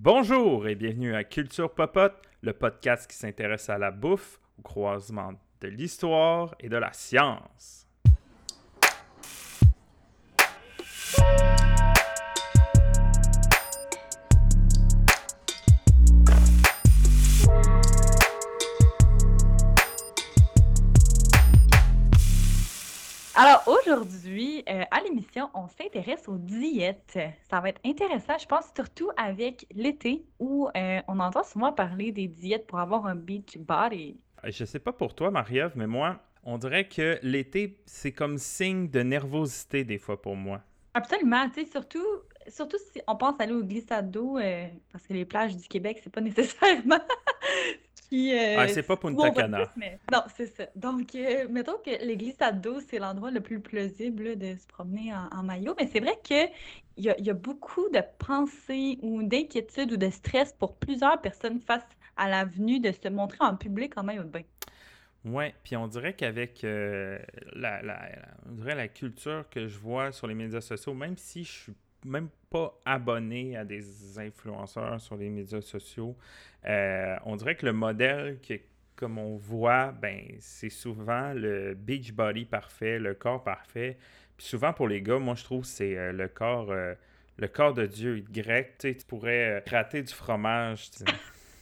Bonjour et bienvenue à Culture Popote, le podcast qui s'intéresse à la bouffe au croisement de l'histoire et de la science. Alors aujourd'hui, euh, à l'émission, on s'intéresse aux diètes. Ça va être intéressant, je pense, surtout avec l'été où euh, on entend souvent parler des diètes pour avoir un beach body. Je sais pas pour toi, Marie-Ève, mais moi, on dirait que l'été, c'est comme signe de nervosité des fois pour moi. Absolument, tu sais, surtout, surtout si on pense aller au glissade d'eau, euh, parce que les plages du Québec, c'est pas nécessairement Puis, euh, ah, c'est pas Punta Cana. Non, c'est ça. Donc, euh, mettons que les glissades d'eau, c'est l'endroit le plus plausible de se promener en, maillot. Mais c'est vrai qu'il y a, y a beaucoup de pensées ou d'inquiétudes ou de stress pour plusieurs personnes face à la venue de se montrer en public en maillot de bain. Oui, puis on dirait qu'avec euh, la, la, la culture que je vois sur les médias sociaux, même si je suis même pas abonné à des influenceurs sur les médias sociaux. Euh, on dirait que le modèle que, comme on voit, ben, c'est souvent le beach body parfait, le corps parfait. Puis souvent pour les gars, moi je trouve que c'est euh, le corps euh, le corps de Dieu grec. Tu, pourrais rater du fromage.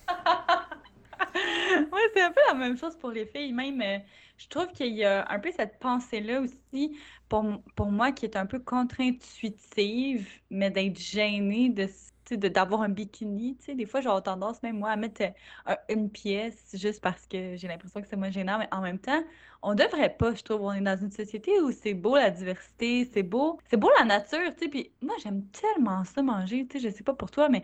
oui, c'est un peu la même chose pour les filles. Même, je trouve qu'il y a un peu cette pensée-là aussi pour, pour moi qui est un peu contre-intuitive, mais d'être gênée de d'avoir un bikini, tu sais, des fois, j'ai tendance même moi à mettre euh, une pièce juste parce que j'ai l'impression que c'est moins gênant, mais en même temps, on devrait pas, je trouve, on est dans une société où c'est beau la diversité, c'est beau, c'est beau la nature, tu sais, puis moi, j'aime tellement ça manger, tu sais, je sais pas pour toi, mais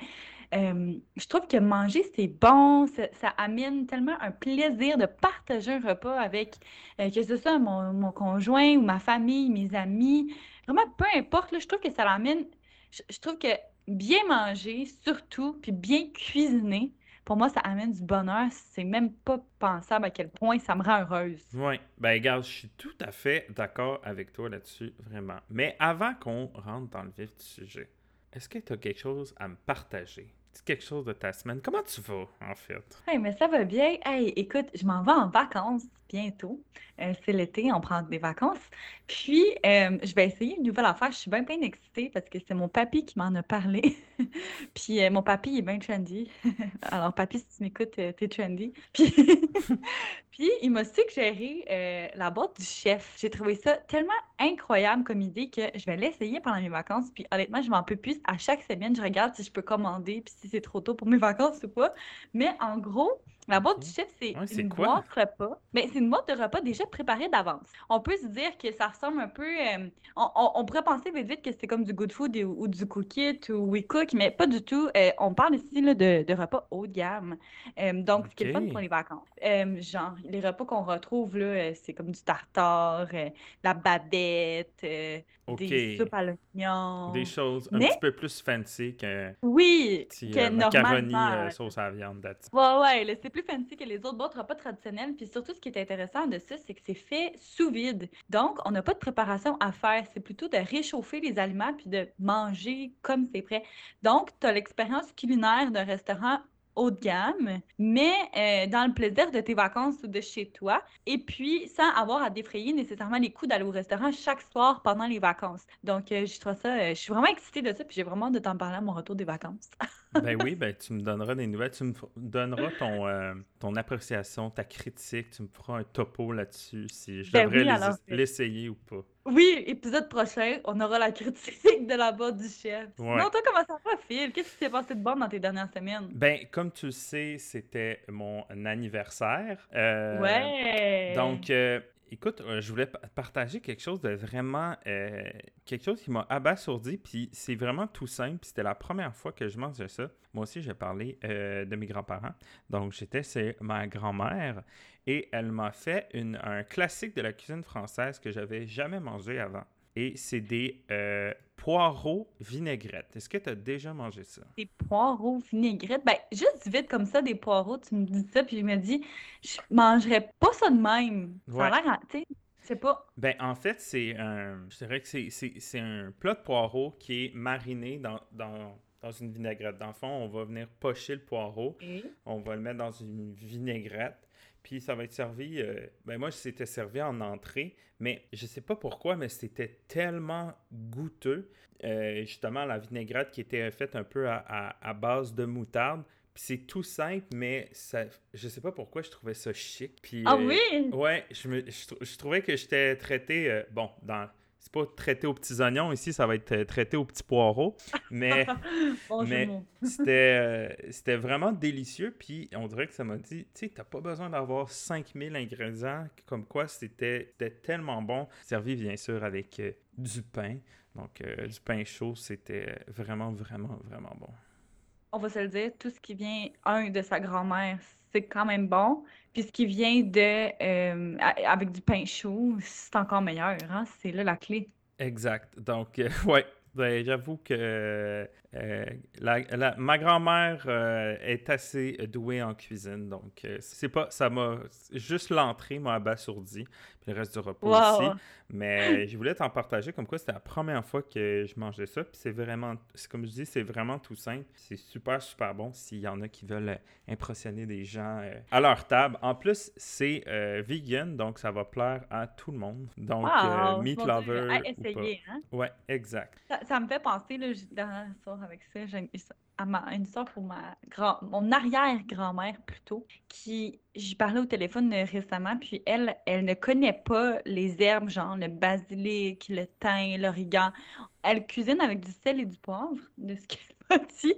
je trouve que manger, c'est bon, ça, amène tellement un plaisir de partager un repas avec, euh, que ce soit mon, conjoint ou ma famille, mes amis. Vraiment, peu importe, je trouve que ça l'amène. Je, trouve que bien manger, surtout, puis bien cuisiner, pour moi, ça amène du bonheur. C'est même pas pensable à quel point ça me rend heureuse. Oui. Ben, regarde, je suis tout à fait d'accord avec toi là-dessus, vraiment. Mais avant qu'on rentre dans le vif du sujet, est-ce que tu as quelque chose à me partager? Quelque chose de ta semaine. Comment tu vas, en fait? Hey, mais ça va bien. Hey, écoute, je m'en vais en vacances bientôt. Euh, c'est l'été, on prend des vacances. Puis, euh, je vais essayer une nouvelle affaire. Je suis bien, bien excitée parce que c'est mon papy qui m'en a parlé. Puis, euh, mon papy est bien trendy. Alors, papy, si tu m'écoutes, t'es trendy. Puis, Puis, il m'a suggéré la boîte du chef. J'ai trouvé ça tellement incroyable comme idée que je vais l'essayer pendant mes vacances. Puis, honnêtement, je m'en peux plus. À chaque semaine, je regarde si je peux commander, puis si c'est trop tôt pour mes vacances ou pas. Mais en gros, la boîte du chef, c'est une boîte repas. Mais c'est une boîte de repas déjà préparée d'avance. On peut se dire que ça ressemble un peu. Euh, on, pourrait penser vite vite que c'est comme du Good Food ou, du Cookit ou We Cook, mais pas du tout. Euh, on parle ici là, de, repas haut de gamme. Euh, donc, ce qui est fun pour les vacances. genre, les repas qu'on retrouve, là, c'est comme du tartare, la babette, des soupes à l'oignon. Des choses un petit peu plus fancy que. Oui, que macaroni sauce à viande. Ouais, ouais, c'est plus fancy que les autres boîtes repas traditionnelles. Puis surtout, ce qui est intéressant de ça, c'est que c'est fait sous vide. Donc, on n'a pas de préparation à faire. C'est plutôt de réchauffer les aliments puis de manger comme c'est prêt. Donc, tu as l'expérience culinaire d'un restaurant haut de gamme, mais euh, dans le plaisir de tes vacances ou de chez toi, et puis sans avoir à défrayer nécessairement les coûts d'aller au restaurant chaque soir pendant les vacances. Donc, euh, je trouve ça, euh, je suis vraiment excitée de ça, puis j'ai vraiment hâte de t'en parler à mon retour des vacances. ben oui, ben tu me donneras des nouvelles, tu me donneras ton, ton appréciation, ta critique, tu me feras un topo là-dessus si je ben devrais l'essayer ou pas. Oui, épisode prochain, on aura la critique de la boîte du chef. Non, toi, comment ça va, Phil? Qu'est-ce qui s'est passé de bon dans tes dernières semaines? Ben, comme tu le sais, c'était mon anniversaire. Euh, ouais! Donc, euh, écoute, euh, je voulais partager quelque chose de vraiment... quelque chose qui m'a abasourdi, puis c'est vraiment tout simple. C'était la première fois que je mangeais ça. Moi aussi, j'ai parlé de mes grands-parents. Donc, j'étais chez ma grand-mère et elle m'a fait un classique de la cuisine française que j'avais jamais mangé avant. Et c'est des euh, poireaux vinaigrettes. Est-ce que tu as déjà mangé ça? Des poireaux vinaigrettes? Ben, juste vite comme ça, des poireaux, tu me dis ça, puis je me dis, je mangerais pas ça de même. Ça a l'air, tu sais, c'est pas. Ben, en fait, c'est un. Je dirais que c'est un plat de poireaux qui est mariné dans, dans dans une vinaigrette. Dans le fond, on va venir pocher le poireau, on va le mettre dans une vinaigrette, puis ça va être servi. euh, ben moi, c'était servi en entrée, mais je sais pas pourquoi, mais c'était tellement goûteux. Euh, justement, la vinaigrette qui était faite un peu à, à- à base de moutarde. Puis c'est tout simple, mais ça, je sais pas pourquoi je trouvais ça chic. Puis, Ah euh, oui! Ouais, je, me, je, trou- je trouvais que j'étais traité. bon, dans. C'est pas traité aux petits oignons ici, ça va être euh, traité aux petits poireaux. Mais Bon c'était euh, c'était vraiment délicieux. Puis on dirait que ça m'a dit, tu sais, t'as pas besoin d'avoir 5000 ingrédients. Comme quoi, c'était c'était tellement bon. Servi bien sûr avec euh, du pain. Donc euh, du pain chaud, c'était vraiment, vraiment, vraiment bon. On va se le dire, tout ce qui vient, un, de sa grand-mère, c'est quand même bon. Puis ce qui vient de euh, avec du pain chaud, c'est encore meilleur, hein? C'est là la clé. Exact. Donc, euh, ouais. Ben, j'avoue que euh, la- la- ma grand-mère euh, est assez douée en cuisine, donc euh, c'est pas, ça m'a juste l'entrée m'a abasourdi, puis le reste du repas Wow! aussi. Mais je voulais t'en partager comme quoi c'était la première fois que je mangeais ça, puis c'est vraiment, c'est comme je dis, c'est vraiment tout simple, c'est super super bon s'il y en a qui veulent euh, impressionner des gens à leur table. En plus, c'est vegan, donc ça va plaire à tout le monde. Donc Wow! meat Dieu, lover à ou pas. essayer, hein? Ouais, exact. Ça, ça me fait penser, là, dernière histoire avec ça, j'ai une, histoire pour ma grand, mon arrière-grand-mère plutôt, qui, j'y parlais au téléphone euh, récemment, puis elle, elle ne connaît pas les herbes, genre le basilic, le thym, l'origan. Elle cuisine avec du sel et du poivre, de ce qu'elle m'a dit,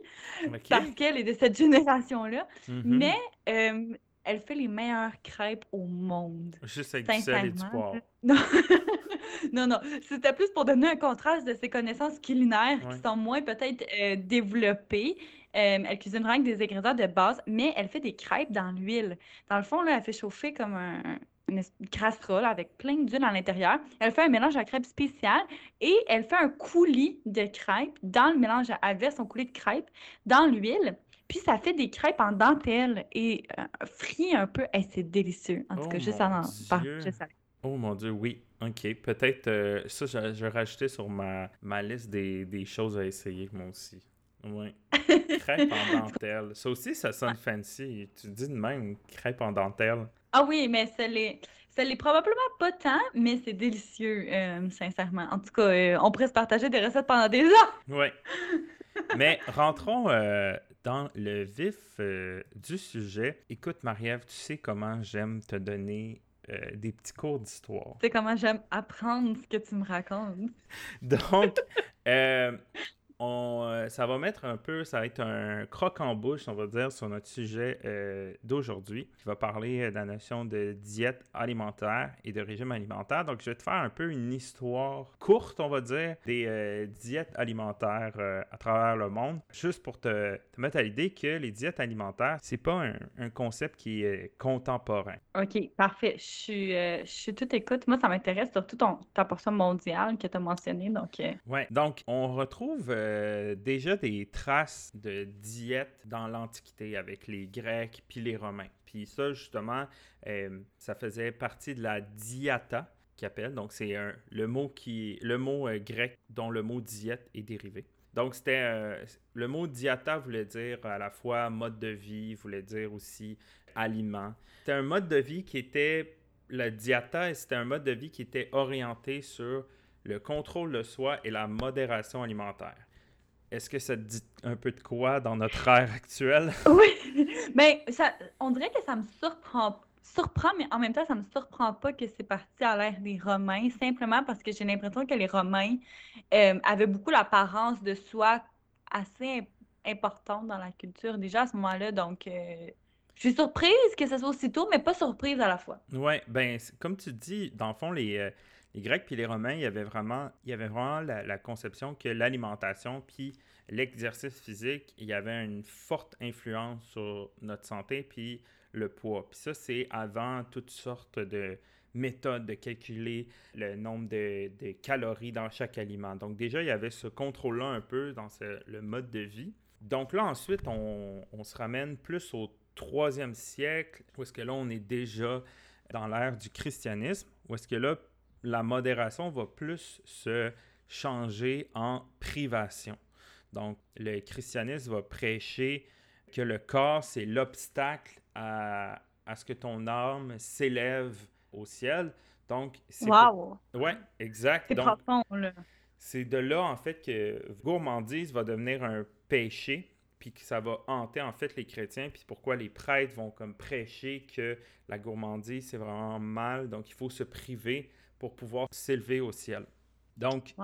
parce qu'elle est de cette génération-là, Mhm. mais euh, elle fait les meilleures crêpes au monde. Juste avec du sel et du poivre. Non, non, non. C'était plus pour donner un contraste de ses connaissances culinaires Ouais. qui sont moins peut-être euh, développées. Euh, elle cuisine vraiment avec des ingrédients de base, mais elle fait des crêpes dans l'huile. Dans le fond, là, elle fait chauffer comme un- une, casserole avec plein d'huile à l'intérieur. Elle fait un mélange à crêpes spécial et elle fait un coulis de crêpes dans le mélange. verse son coulis de crêpes dans l'huile. Puis ça fait des crêpes en dentelle et euh, frit un peu. Hey, c'est délicieux. En tout Oh cas, juste à en Oh mon Dieu, oui. OK. Peut-être euh, ça, je, rajouter sur ma, ma liste des, des choses à essayer, moi aussi. Oui. Crêpe en dentelle. Ça aussi, ça sonne fancy. Tu dis de même, crêpe en dentelle. Ah oui, mais ça l'est, ça l'est probablement pas tant, mais c'est délicieux, euh, sincèrement. En tout cas, euh, on pourrait se partager des recettes pendant des heures. Oui. Mais rentrons euh, dans le vif du sujet. Écoute, Marie-Ève, tu sais comment j'aime te donner euh, des petits cours d'histoire. Sais comment j'aime apprendre ce que tu me racontes. Donc, euh, on, euh, ça va mettre un peu, ça va être un croc en bouche, on va dire, sur notre sujet euh, d'aujourd'hui, qui va parler euh, de la notion de diète alimentaire et de régime alimentaire. Donc, je vais te faire un peu une histoire courte, on va dire, des euh, diètes alimentaires euh, à travers le monde, juste pour te, te mettre à l'idée que les diètes alimentaires, c'est pas un, un concept qui est contemporain. OK, parfait. Je suis, je suis tout écoute. Moi, ça m'intéresse surtout ton, ta portion mondiale que tu as mentionnée. Donc, Ouais, donc on retrouve euh, déjà des traces de diète dans l'Antiquité avec les Grecs puis les Romains. Puis ça, justement, euh, ça faisait partie de la diata qu'ils appellent. Donc c'est le mot qui le mot euh, grec dont le mot diète est dérivé. Donc c'était le mot diata voulait dire à la fois mode de vie, voulait dire aussi aliment. C'était un mode de vie qui était la diata, c'était un mode de vie qui était orienté sur le contrôle de soi et la modération alimentaire. Est-ce que ça te dit un peu de quoi dans notre ère actuelle? oui, mais ça, on dirait que ça me surprend, surprend, mais en même temps, ça me surprend pas que c'est parti à l'ère des Romains, simplement parce que j'ai l'impression que les Romains euh, avaient beaucoup l'apparence de soi assez im- importante dans la culture déjà à ce moment-là. Donc, euh, je suis surprise que ce soit aussitôt, mais pas surprise à la fois. Ouais, ben, comme tu dis, dans le fond, les, euh, les Grecs puis les Romains, il y avait vraiment, il y avait vraiment la, conception que l'alimentation puis l'exercice physique, il y avait une forte influence sur notre santé puis le poids. Puis ça, c'est avant toutes sortes de méthodes de calculer le nombre de, calories dans chaque aliment. Donc déjà, il y avait ce contrôle-là un peu dans le mode de vie. Donc là, ensuite, on, on se ramène plus au troisième siècle, où est-ce que là, on est déjà dans l'ère du christianisme, où est-ce que là, la modération va plus se changer en privation. Donc, le christianisme va prêcher que le corps, c'est l'obstacle à, à, ce que ton âme s'élève au ciel. Donc, c'est. Wow! Ouais, exact. C'est profond, là. C'est de là, en fait, que gourmandise va devenir un péché, puis que ça va hanter, en fait, les chrétiens, puis pourquoi les prêtres vont comme prêcher que la gourmandise, c'est vraiment mal, donc il faut se priver pour pouvoir s'élever au ciel. Donc,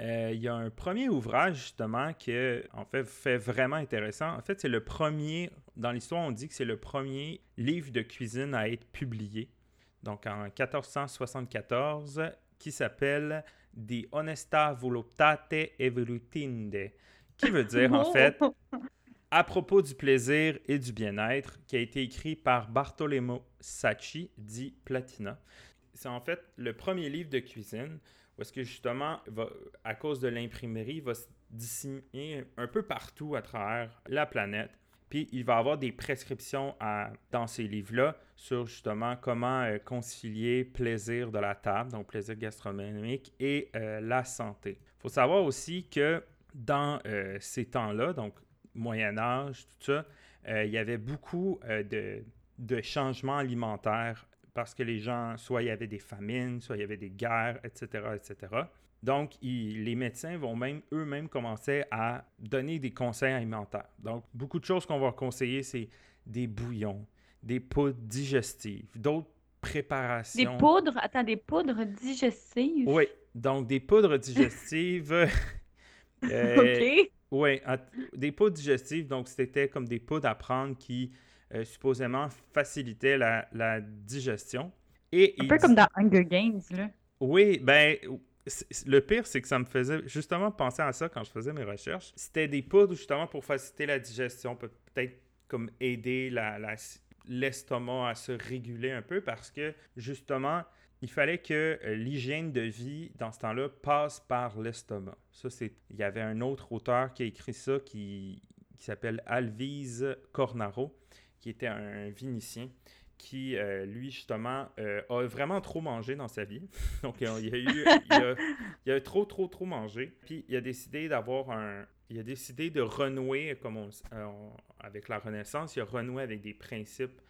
euh, il y a un premier ouvrage, justement, qui, en fait, fait vraiment intéressant. En fait, c'est le premier, dans l'histoire, on dit que c'est le premier livre de cuisine à être publié. Donc, en 1474, qui s'appelle De Honesta Voluptate Evolutinde, qui veut dire, en fait, à propos du plaisir et du bien-être, qui a été écrit par Bartolomeo Sacchi, dit Platina. C'est en fait le premier livre de cuisine parce que justement, va, à cause de l'imprimerie, va se disséminer un peu partout à travers la planète. Puis il va avoir des prescriptions dans ces livres-là sur justement comment euh, concilier plaisir de la table, donc plaisir gastronomique, et euh, la santé. Il faut savoir aussi que dans euh, ces temps-là, donc Moyen Âge, tout ça, il y avait beaucoup de changements alimentaires parce que les gens, soit il y avait des famines, soit il y avait des guerres, etc., etc. Donc, les médecins vont même eux-mêmes commencer à donner des conseils alimentaires. Donc, beaucoup de choses qu'on va conseiller, c'est des bouillons, des poudres digestives, d'autres préparations. Des poudres, attends, des poudres digestives? Oui, donc des poudres digestives. euh, OK. Oui, des poudres digestives, donc c'était comme des poudres à prendre qui euh, supposément facilitait la, la digestion. Et Un peu comme dans Hunger Games, là. Oui, ben, le pire, c'est que ça me faisait justement penser à ça quand je faisais mes recherches. C'était des poudres justement pour faciliter la digestion, peut-être comme aider l'estomac la, à se réguler un peu parce que justement, il fallait que euh, l'hygiène de vie dans ce temps-là passe par l'estomac. Ça, c'est. Il y avait un autre auteur qui a écrit ça qui, qui s'appelle Alvise Cornaro qui était un Vénitien, qui, euh, lui, justement, euh, a vraiment trop mangé dans sa vie. Donc, il a eu, il a, trop, trop, trop mangé. Puis, il a décidé d'avoir un, il a décidé de renouer, comme on, euh, avec la Renaissance, il a renoué avec des principes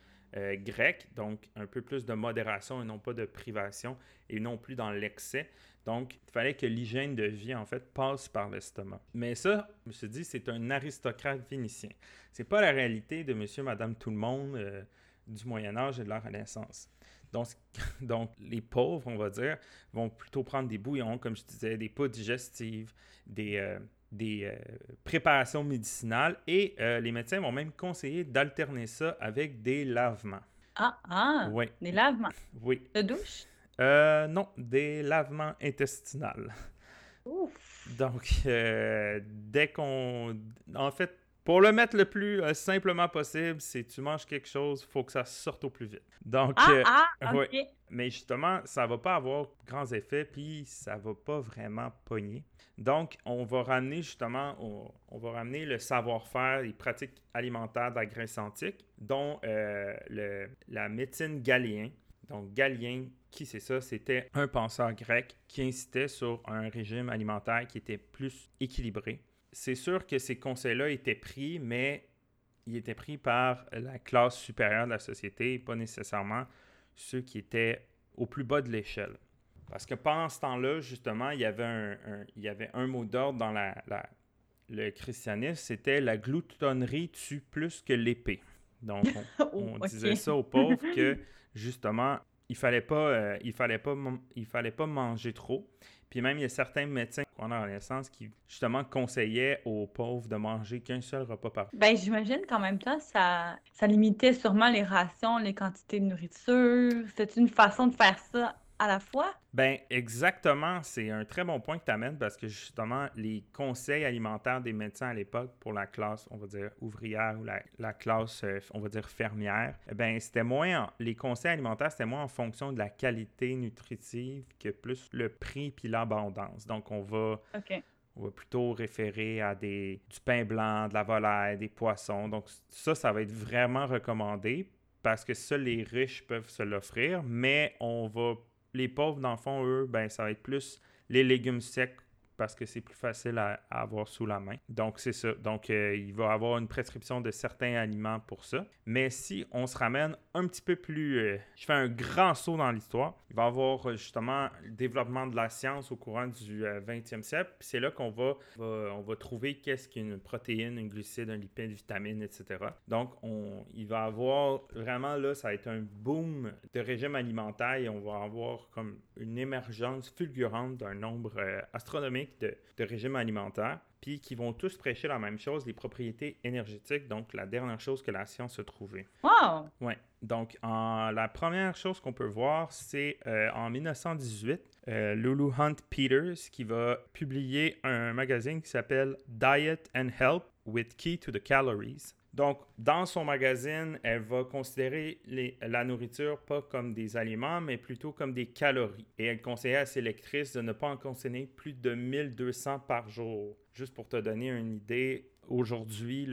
grecs, donc un peu plus de modération et non pas de privation, et non plus dans l'excès. Donc, il fallait que l'hygiène de vie, en fait, passe par l'estomac. Mais ça, je me suis dit, c'est un aristocrate vénitien. C'est pas la réalité de monsieur, madame, tout le monde euh, du Moyen Âge et de la Renaissance. Donc, donc, les pauvres, on va dire, vont plutôt prendre des bouillons, comme je disais, des poudres digestives, des, euh, des euh, préparations médicinales et les médecins vont même conseiller d'alterner ça avec des lavements. Ah, ah! Oui. Des lavements? Oui. De douche? Euh, non, des lavements intestinaux. Ouf. Donc, euh, dès qu'on... En fait, pour le mettre le plus euh, simplement possible, c'est tu manges quelque chose, il faut que ça sorte au plus vite. Donc, ah, ah. Mais justement, ça va pas avoir grands effets, puis ça va pas vraiment pogner. Donc, on va ramener justement, on, va ramener le savoir-faire, les pratiques alimentaires de la Grèce antique, dont le, la médecine galéenne. Donc, Galien, qui c'est ça? C'était un penseur grec qui incitait sur un régime alimentaire qui était plus équilibré. C'est sûr que ces conseils-là étaient pris, mais ils étaient pris par la classe supérieure de la société, pas nécessairement ceux qui étaient au plus bas de l'échelle. Parce que pendant ce temps-là, justement, il y avait un, il y avait un mot d'ordre dans la, le christianisme, c'était la gloutonnerie tue plus que l'épée. Donc, on, disait ça aux pauvres que justement, il fallait pas, euh, il fallait pas, il fallait pas manger trop. Puis même, il y a certains médecins en Renaissance qui, justement, conseillaient aux pauvres de manger qu'un seul repas par jour. Ben, j'imagine qu'en même temps, ça, ça limitait sûrement les rations, les quantités de nourriture. C'est une façon de faire ça à la fois? Ben exactement, c'est un très bon point que tu amènes parce que justement, les conseils alimentaires des médecins à l'époque pour la classe, on va dire, ouvrière ou la, classe, euh, on va dire, fermière, ben c'était moins, les conseils alimentaires, c'était moins en fonction de la qualité nutritive que plus le prix puis l'abondance. Donc, on va... On va plutôt référer à des, du pain blanc, de la volaille, des poissons. Donc ça, ça va être vraiment recommandé parce que seuls les riches peuvent se l'offrir, mais on va les pauvres, dans le fond, eux, ben, ça va être plus les légumes secs parce que c'est plus facile à, avoir sous la main. Donc, c'est ça. Donc, euh, il va avoir une prescription de certains aliments pour ça. Mais si on se ramène un petit peu plus... Euh, je fais un grand saut dans l'histoire. Il va y avoir euh, justement le développement de la science au courant du 20e siècle. C'est là qu'on va, on va trouver qu'est-ce qu'une protéine, un glucide, un lipide, une vitamine, etc. Donc, on, il va avoir vraiment là, ça va être un boom de régime alimentaire et on va avoir comme une émergence fulgurante d'un nombre astronomique de, régime alimentaire, puis qui vont tous prêcher la même chose, les propriétés énergétiques, donc la dernière chose que la science a trouvée. Wow! Oui. Donc, en, la première chose qu'on peut voir, c'est euh, en 1918, euh, Lulu Hunt Peters qui va publier un magazine qui s'appelle Diet and Health with Key to the Calories. Donc, dans son magazine, elle va considérer la nourriture pas comme des aliments, mais plutôt comme des calories. Et elle conseillait à ses lectrices de ne pas en consommer plus de 1200 par jour. Juste pour te donner une idée, aujourd'hui,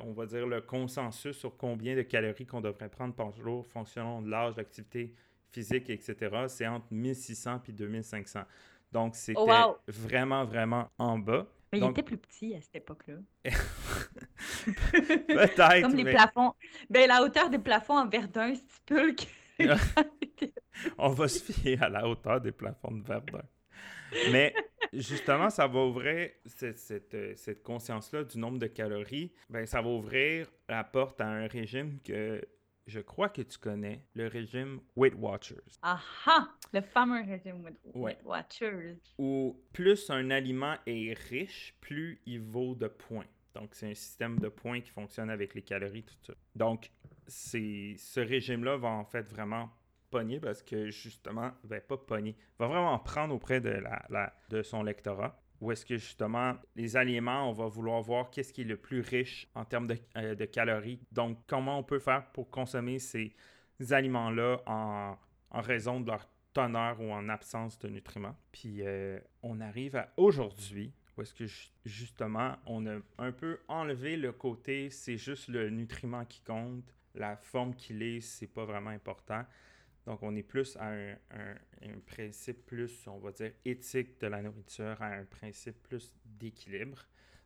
on va dire le consensus sur combien de calories qu'on devrait prendre par jour, fonctionnant de l'âge, l'activité physique, etc., c'est entre 1600 et 2500. Donc, c'était oh, vraiment, vraiment en bas. Mais il était plus petit à cette époque-là. Peut-être. Comme les plafonds. Ben, la hauteur des plafonds en Verdun stipule que. On va se fier à la hauteur des plafonds de Verdun. Mais justement, ça va ouvrir cette, cette, euh, cette conscience-là du nombre de calories. Ben, ça va ouvrir la porte à un régime que je crois que tu connais, le régime Weight Watchers. Aha! Le fameux régime Weight Watchers. Où plus un aliment est riche, plus il vaut de points. Donc, c'est un système de points qui fonctionne avec les calories, tout ça. Donc, ce régime-là va en fait vraiment pogner parce que justement, va pas pogner, va vraiment prendre auprès de, la, de son lectorat. Ou est-ce que justement, les aliments, on va vouloir voir qu'est-ce qui est le plus riche en termes de, euh, calories. Donc, comment on peut faire pour consommer ces aliments-là en, en, raison de leur teneur ou en absence de nutriments? Puis, euh, on arrive à aujourd'hui, où est-ce que justement, on a un peu enlevé le côté, c'est juste le nutriment qui compte, la forme qu'il est, c'est pas vraiment important. Donc, on est plus à un, principe plus, on va dire, éthique de la nourriture, à un principe plus d'équilibre.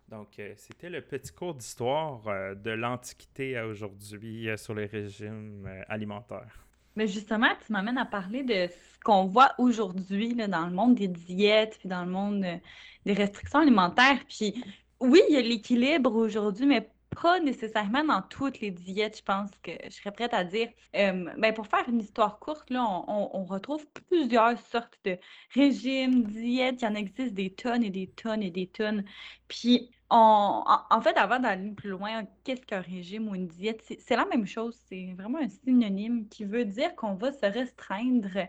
Donc, euh, c'était le petit cours d'histoire euh, de l'Antiquité à aujourd'hui euh, sur les régimes alimentaires. Mais justement, tu m'amènes à parler de ce qu'on voit aujourd'hui dans le monde des diètes, puis dans le monde des restrictions alimentaires. Puis oui, il y a l'équilibre aujourd'hui, mais pas nécessairement dans toutes les diètes, je pense que je serais prête à dire. Euh, ben pour faire une histoire courte, là, on, retrouve plusieurs sortes de régimes, diètes. Il y en existe des tonnes et des tonnes et des tonnes. Puis, on, en, fait, avant d'aller plus loin, qu'est-ce qu'un régime ou une diète? C'est la même chose. C'est vraiment un synonyme qui veut dire qu'on va se restreindre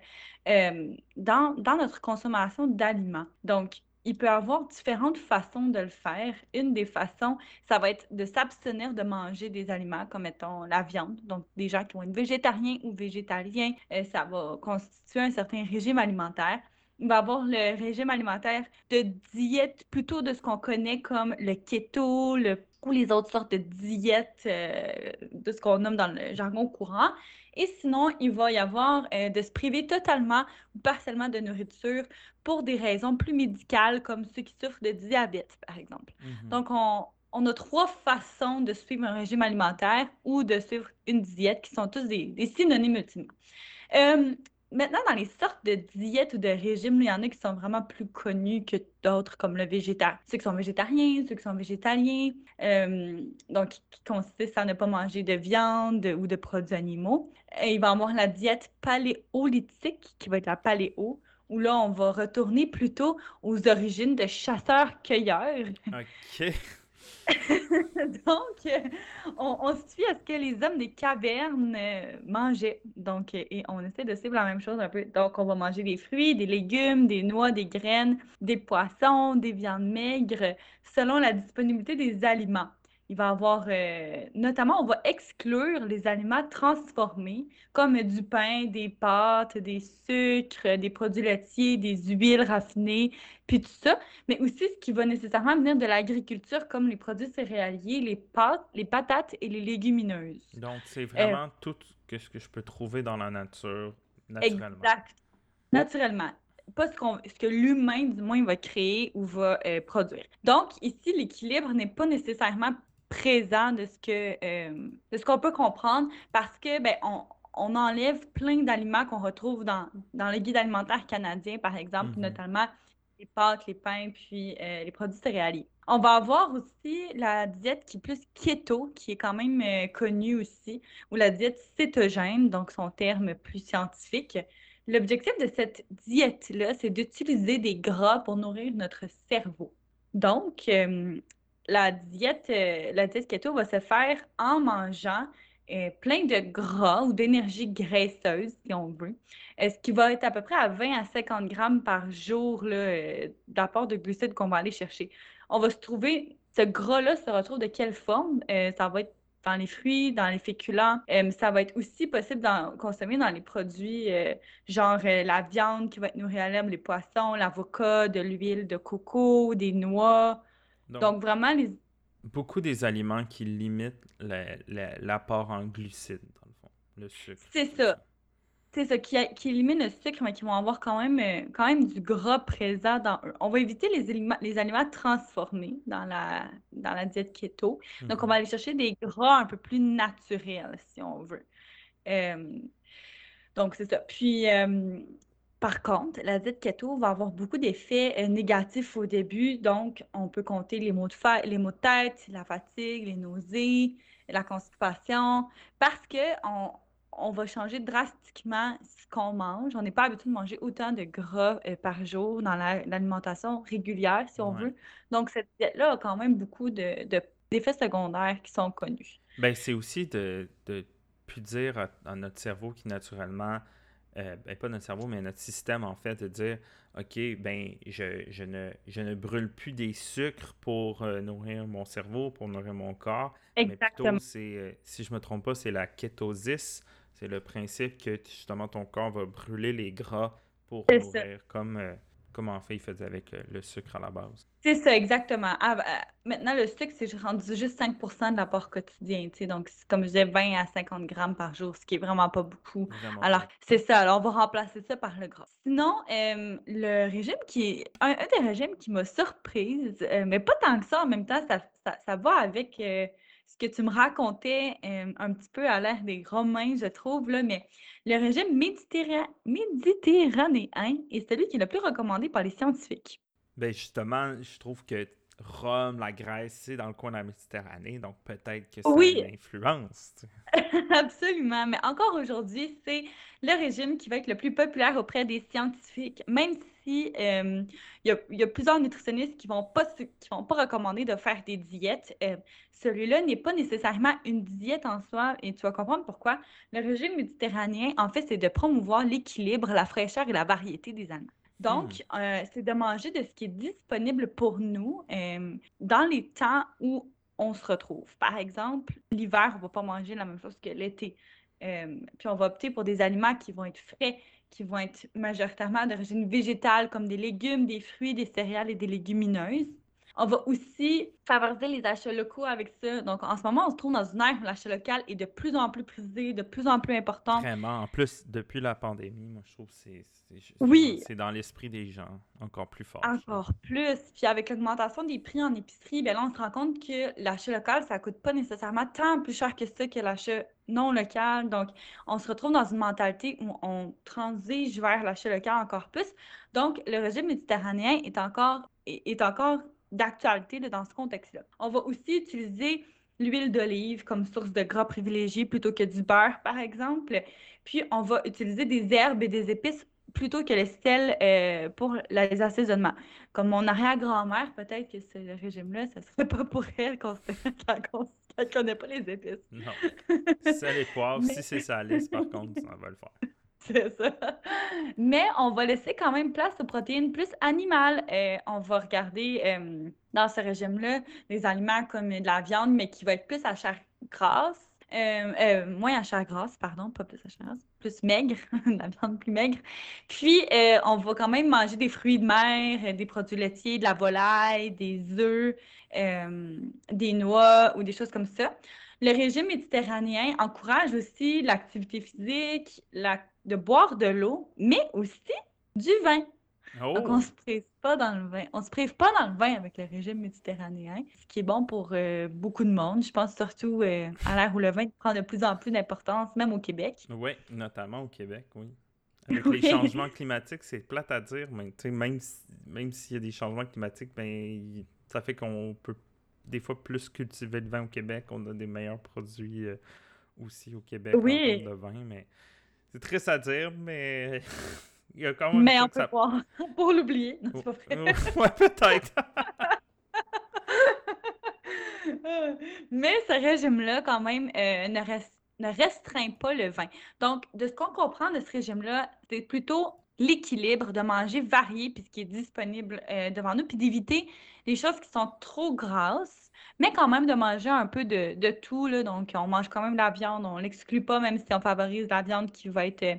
dans, dans notre consommation d'aliments. Donc, il peut avoir différentes façons de le faire. Une des façons, ça va être de s'abstenir de manger des aliments comme mettons la viande. Donc, des gens qui vont être végétariens ou végétaliens, euh, ça va constituer un certain régime alimentaire. Il va avoir le régime alimentaire de diète plutôt de ce qu'on connaît comme le keto, le ou les autres sortes de diètes euh, de ce qu'on nomme dans le jargon courant. Et sinon, il va y avoir euh, de se priver totalement ou partiellement de nourriture pour des raisons plus médicales, comme ceux qui souffrent de diabète, par exemple. Mm-hmm. Donc, on, on, a trois façons de suivre un régime alimentaire ou de suivre une diète qui sont tous des, des synonymes ultimement. Euh, Maintenant, dans les sortes de diètes ou de régimes, il y en a qui sont vraiment plus connus que d'autres, comme le végétarien. Ceux qui sont végétariens, ceux qui sont végétaliens, euh, donc qui consistent à ne pas manger de viande ou de produits animaux. Et il va y avoir la diète paléolithique, qui va être la paléo, où là, on va retourner plutôt aux origines de chasseurs-cueilleurs. OK. Donc, on, se suit à ce que les hommes des cavernes euh, mangeaient. Donc, euh, et on essaie de suivre la même chose un peu. Donc, on va manger des fruits, des légumes, des noix, des graines, des poissons, des viandes maigres, selon la disponibilité des aliments il va avoir, euh, notamment, on va exclure les aliments transformés, comme du pain, des pâtes, des sucres, des produits laitiers, des huiles raffinées, puis tout ça, mais aussi ce qui va nécessairement venir de l'agriculture, comme les produits céréaliers, les pâtes, les patates et les légumineuses. Donc, c'est vraiment tout ce que je peux trouver dans la nature, naturellement. Exact. Naturellement. pas ce, ce que l'humain, du moins, va créer ou va euh, produire. Donc, ici, l'équilibre n'est pas nécessairement présent de ce que euh, de ce qu'on peut comprendre parce que ben, on, on enlève plein d'aliments qu'on retrouve dans, dans le guide alimentaire canadien, par exemple, mm-hmm. notamment les pâtes, les pains, puis euh, les produits céréaliers. On va avoir aussi la diète qui est plus keto, qui est quand même euh, connue aussi, ou la diète cétogène, donc son terme plus scientifique. L'objectif de cette diète-là, c'est d'utiliser des gras pour nourrir notre cerveau. Donc, euh, la, diète, la diète keto va se faire en mangeant euh, plein de gras ou d'énergie graisseuse, si on veut, euh, ce qui va être à peu près à 20 à 50 grammes par jour euh, d'apport de glucides qu'on va aller chercher. On va se trouver, ce gras-là se retrouve de quelle forme? ça va être dans les fruits, dans les féculents. ça va être aussi possible d'en consommer dans les produits genre la viande qui va être nourrie à l'herbe, les poissons, l'avocat, de l'huile de coco, des noix. Donc vraiment, les, beaucoup des aliments qui limitent l'apport en glucides, dans le fond, le sucre. C'est ça. C'est ça, qui, qui élimine le sucre, mais qui vont avoir quand même, euh, quand même du gras présent dans eux. On va éviter les aliments, les aliments transformés dans la, dans la diète keto. Donc, on va mhm. aller chercher des gras un peu plus naturels, si on veut. Euh, donc, c'est ça. Puis, euh, par contre, la diète keto va avoir beaucoup d'effets euh, négatifs au début. Donc, on peut compter les maux, de les maux de tête, la fatigue, les nausées, la constipation, parce qu'on on va changer drastiquement ce qu'on mange. On n'est pas habitué de manger autant de gras euh, par jour dans l'alimentation régulière, si on veut. Donc, cette diète-là a quand même beaucoup d'effets secondaires qui sont connus. Ben, c'est aussi de, de plus dire à notre cerveau qui naturellement euh, ben, pas notre cerveau, mais notre système, en fait, de dire OK, ben, je, je, ne, je ne brûle plus des sucres pour euh, nourrir mon cerveau, pour nourrir mon corps. Exactement. Mais plutôt, c'est, euh, si je ne me trompe pas, c'est la kétosis. C'est le principe que justement ton corps va brûler les gras pour nourrir, comme comment en fait il faisait avec euh, le sucre à la base. C'est ça, exactement. Ah, bah, maintenant, le sucre, c'est rendu juste 5% de l'apport quotidien. Donc, comme je disais, 20 à 50 grammes par jour, ce qui est vraiment pas beaucoup. alors, c'est ça. Alors, on va remplacer ça par le gras. Sinon, le régime qui est un, des régimes qui m'a surprise, euh, mais pas tant que ça en même temps, ça, ça, va avec. Euh, ce que tu me racontais un petit peu à l'ère des Romains, je trouve, là, mais le régime méditerranéen est celui qui est le plus recommandé par les scientifiques. Bien, justement, je trouve que Rome, la Grèce, c'est dans le coin de la Méditerranée, donc peut-être que ça a une influence. Absolument, mais encore aujourd'hui, c'est le régime qui va être le plus populaire auprès des scientifiques, même euh, il y, a plusieurs nutritionnistes qui ne vont, pas, vont pas recommander de faire des diètes. Euh, celui-là n'est pas nécessairement une diète en soi, et tu vas comprendre pourquoi. Le régime méditerranéen, en fait, c'est de promouvoir l'équilibre, la fraîcheur et la variété des aliments. Donc, hmm. euh, c'est de manger de ce qui est disponible pour nous euh, dans les temps où on se retrouve. Par exemple, l'hiver, on ne va pas manger la même chose que l'été. Euh, puis on va opter pour des aliments qui vont être frais, qui vont être majoritairement d'origine végétale, comme des légumes, des fruits, des céréales et des légumineuses. On va aussi favoriser les achats locaux avec ça. Donc, en ce moment, on se trouve dans une ère où l'achat local est de plus en plus prisé, de plus en plus important. Vraiment. En plus, depuis la pandémie, moi, je trouve que c'est, oui. c'est dans l'esprit des gens encore plus fort. Encore plus. Puis avec l'augmentation des prix en épicerie, bien là, on se rend compte que l'achat local, ça coûte pas nécessairement tant plus cher que ça que l'achat non local. Donc, on se retrouve dans une mentalité où on transige vers l'achat local encore plus. Donc, le régime méditerranéen est encore, est encore d'actualité dans ce contexte-là. On va aussi utiliser l'huile d'olive comme source de gras privilégié plutôt que du beurre, par exemple. Puis, on va utiliser des herbes et des épices plutôt que le sel euh, pour les assaisonnements. Comme mon arrière-grand-mère, peut-être que ce régime-là, ce serait pas pour elle qu'on ne connaît pas les épices. Non. Sel et poivre, si c'est salé, par contre, ça va le faire. C'est ça. Mais on va laisser quand même place aux protéines plus animales. Euh, on va regarder euh, dans ce régime-là des aliments comme de la viande, mais qui va être plus à chair grasse. Euh, moins à chair grasse, pardon, pas plus à chair grasse, plus maigre, la viande plus maigre. Puis, on va quand même manger des fruits de mer, des produits laitiers, de la volaille, des œufs, des noix ou des choses comme ça. Le régime méditerranéen encourage aussi l'activité physique, la de boire de l'eau, mais aussi du vin. Donc, on Oh! se prive pas dans le vin. On se prive pas dans le vin avec le régime méditerranéen, ce qui est bon pour euh, beaucoup de monde. Je pense surtout euh, à l'ère où le vin prend de plus en plus d'importance, même au Québec. Oui, notamment au Québec, oui. Avec Oui. les changements climatiques, c'est plate à dire, mais même si- même s'il y a des changements climatiques, ben, ça fait qu'on peut des fois plus cultiver le vin au Québec. On a des meilleurs produits euh, aussi au Québec en termes de vin, mais c'est triste à dire, mais il y a quand même Mais on peut ça... voir pour l'oublier. Non, c'est pas vrai. ouais, peut-être. Mais ce régime-là, quand même, euh, ne, ne restreint pas le vin. Donc, de ce qu'on comprend de ce régime-là, c'est plutôt l'équilibre de manger varié puis ce qui est disponible euh, devant nous, puis d'éviter les choses qui sont trop grasses, mais quand même de manger un peu de, de tout. Là. Donc, on mange quand même la viande, on l'exclut pas, même si on favorise la viande qui va être euh,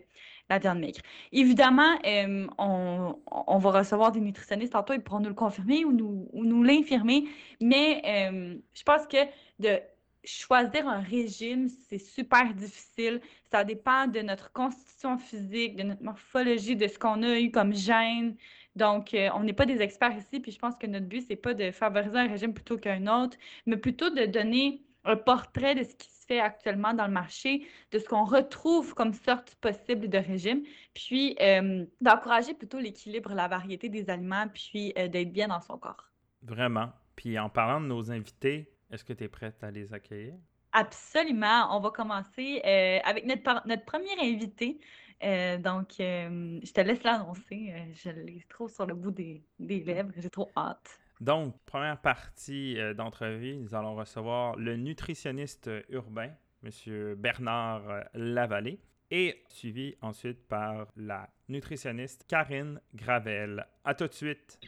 la viande maigre. Évidemment, euh, on, on va recevoir des nutritionnistes tantôt, ils pourront nous le confirmer ou nous, ou nous l'infirmer, mais euh, je pense que de choisir un régime, c'est super difficile. Ça dépend de notre constitution physique, de notre morphologie, de ce qu'on a eu comme gène. Donc, euh, on n'est pas des experts ici, puis je pense que notre but, c'est pas de favoriser un régime plutôt qu'un autre, mais plutôt de donner un portrait de ce qui se fait actuellement dans le marché, de ce qu'on retrouve comme sorte possible de régime, puis euh, d'encourager plutôt l'équilibre, la variété des aliments, puis euh, d'être bien dans son corps. Vraiment. Puis en parlant de nos invités, est-ce que tu es prête à les accueillir? Absolument. On va commencer euh, avec notre, notre premier invité. Euh, donc, euh, je te laisse l'annoncer. Euh, je l'ai trop sur le bout des, lèvres. J'ai trop hâte. Donc, première partie d'entrevue, nous allons recevoir le nutritionniste urbain, M. Bernard Lavallée, et suivi ensuite par la nutritionniste Karine Gravel. À tout de suite.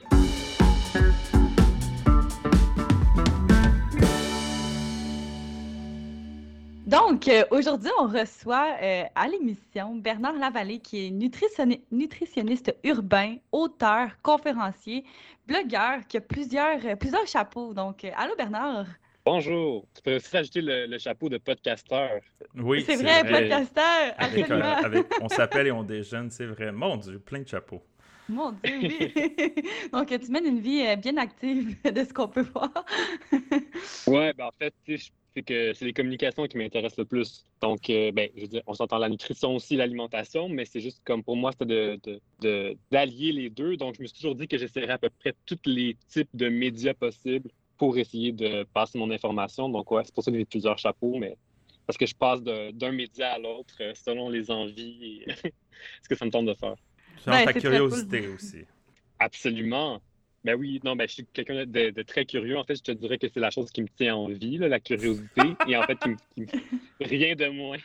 Donc, euh, aujourd'hui, on reçoit euh, à l'émission Bernard Lavallée, qui est nutritionni- nutritionniste urbain, auteur, conférencier, blogueur, qui a plusieurs, euh, plusieurs chapeaux. Donc, euh, allô Bernard? Bonjour. Tu peux aussi ajouter le, le chapeau de podcasteur. Oui, c'est vrai, podcasteur, Avec, euh, on s'appelle et on déjeune, c'est vrai. Mon Dieu, plein de chapeaux. Mon Dieu, oui. Donc, tu mènes une vie bien active de ce qu'on peut voir. Ouais, ben en fait, je- c'est que c'est les communications qui m'intéressent le plus. Donc, euh, ben, je veux dire, on s'entend la nutrition aussi, l'alimentation, mais c'est juste comme pour moi, c'était de, de- de- d'allier les deux. Donc, je me suis toujours dit que j'essaierais à peu près tous les types de médias possibles pour essayer de passer mon information. Donc, ouais, c'est pour ça que j'ai plusieurs chapeaux, mais parce que je passe de- d'un média à l'autre euh, selon les envies et ce que ça me tente de faire. Selon Ben, ta curiosité aussi. Absolument. Ben oui, non, ben je suis quelqu'un de, très curieux. En fait, je te dirais que c'est la chose qui me tient en vie, là, la curiosité. Et en fait, qui me- qui me- rien de moins.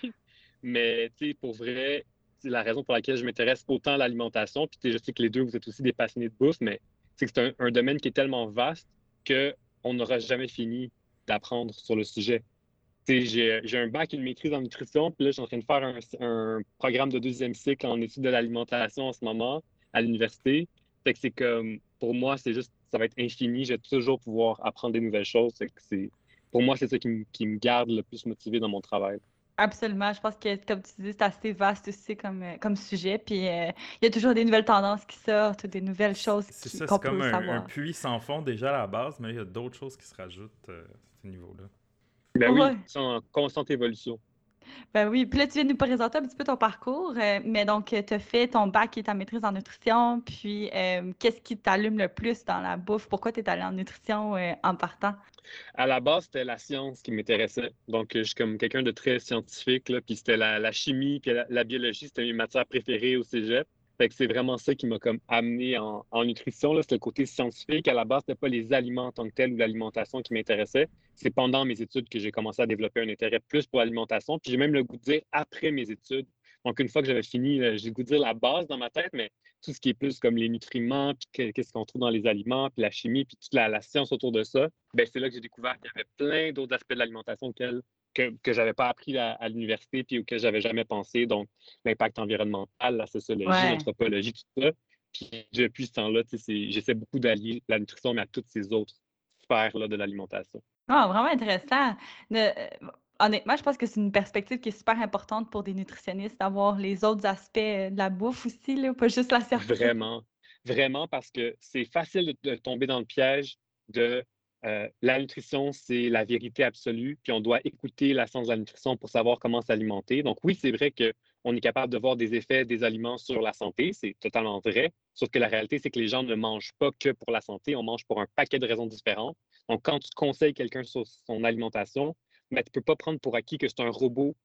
Mais tu sais, pour vrai, c'est la raison pour laquelle je m'intéresse autant à l'alimentation. Puis tu sais, je sais que les deux, vous êtes aussi des passionnés de bouffe, mais c'est que c'est un, un domaine qui est tellement vaste qu'on n'aura jamais fini d'apprendre sur le sujet. Tu sais, J'ai j'ai un bac et une maîtrise en nutrition, puis là, je suis en train de faire un, un programme de deuxième cycle en études de l'alimentation en ce moment à l'université. Fait que c'est comme, pour moi, c'est juste, ça va être infini. Je vais toujours pouvoir apprendre des nouvelles choses. Fait que c'est, pour moi, c'est ça qui me, qui me garde le plus motivé dans mon travail. Absolument. Je pense que, comme tu dis, c'est assez vaste aussi comme, euh, comme sujet. Puis, euh, il y a toujours des nouvelles tendances qui sortent, des nouvelles choses C'est qui- ça, qu'on c'est comme peut un, un savoir. puits sans fond déjà à la base, mais il y a d'autres choses qui se rajoutent euh, à ce niveau-là. Ben oui, Ouais. c'est en constante évolution. Ben oui, puis là, tu viens de nous présenter un petit peu ton parcours, euh, mais donc, tu as fait ton bac et ta maîtrise en nutrition, puis euh, qu'est-ce qui t'allume le plus dans la bouffe? Pourquoi tu es allé en nutrition euh, en partant? À la base, c'était la science qui m'intéressait. Donc, euh, je suis comme quelqu'un de très scientifique, là, puis c'était la, la chimie, puis la, la biologie, c'était mes matières préférées au cégep. C'est vraiment ça qui m'a amené en, nutrition, là, le côté scientifique. À la base, c'était pas les aliments en tant que tels ou l'alimentation qui m'intéressait. C'est pendant mes études que j'ai commencé à développer un intérêt plus pour l'alimentation. Puis j'ai même le goût de dire après mes études. Donc, une fois que j'avais fini, là, j'ai le goût de dire la base dans ma tête, mais tout ce qui est plus comme les nutriments, puis que- qu'est-ce qu'on trouve dans les aliments, puis la chimie, puis toute la, la science autour de ça, ben, c'est là que j'ai découvert qu'il y avait plein d'autres aspects de l'alimentation que, que j'avais pas appris à, à l'université, puis auxquels j'avais jamais pensé. Donc, l'impact environnemental, la sociologie, Ouais. l'anthropologie, tout ça. Puis depuis ce temps-là, j'essaie beaucoup d'allier la nutrition, mais à toutes ces autres sphères-là de l'alimentation. Ah, vraiment intéressant. Euh, honnêtement, je pense que c'est une perspective qui est super importante pour des nutritionnistes, d'avoir les autres aspects euh, de la bouffe aussi, là, pas juste la science. Vraiment. vraiment parce que c'est facile de, tomber dans le piège de euh, la nutrition, c'est la vérité absolue, puis on doit écouter la science de la nutrition pour savoir comment s'alimenter. Donc oui, c'est vrai qu'on est capable de voir des effets des aliments sur la santé, c'est totalement vrai, sauf que la réalité, c'est que les gens ne mangent pas que pour la santé, on mange pour un paquet de raisons différentes. Donc quand tu conseilles quelqu'un sur son alimentation, mais tu ne peux pas prendre pour acquis que c'est un robot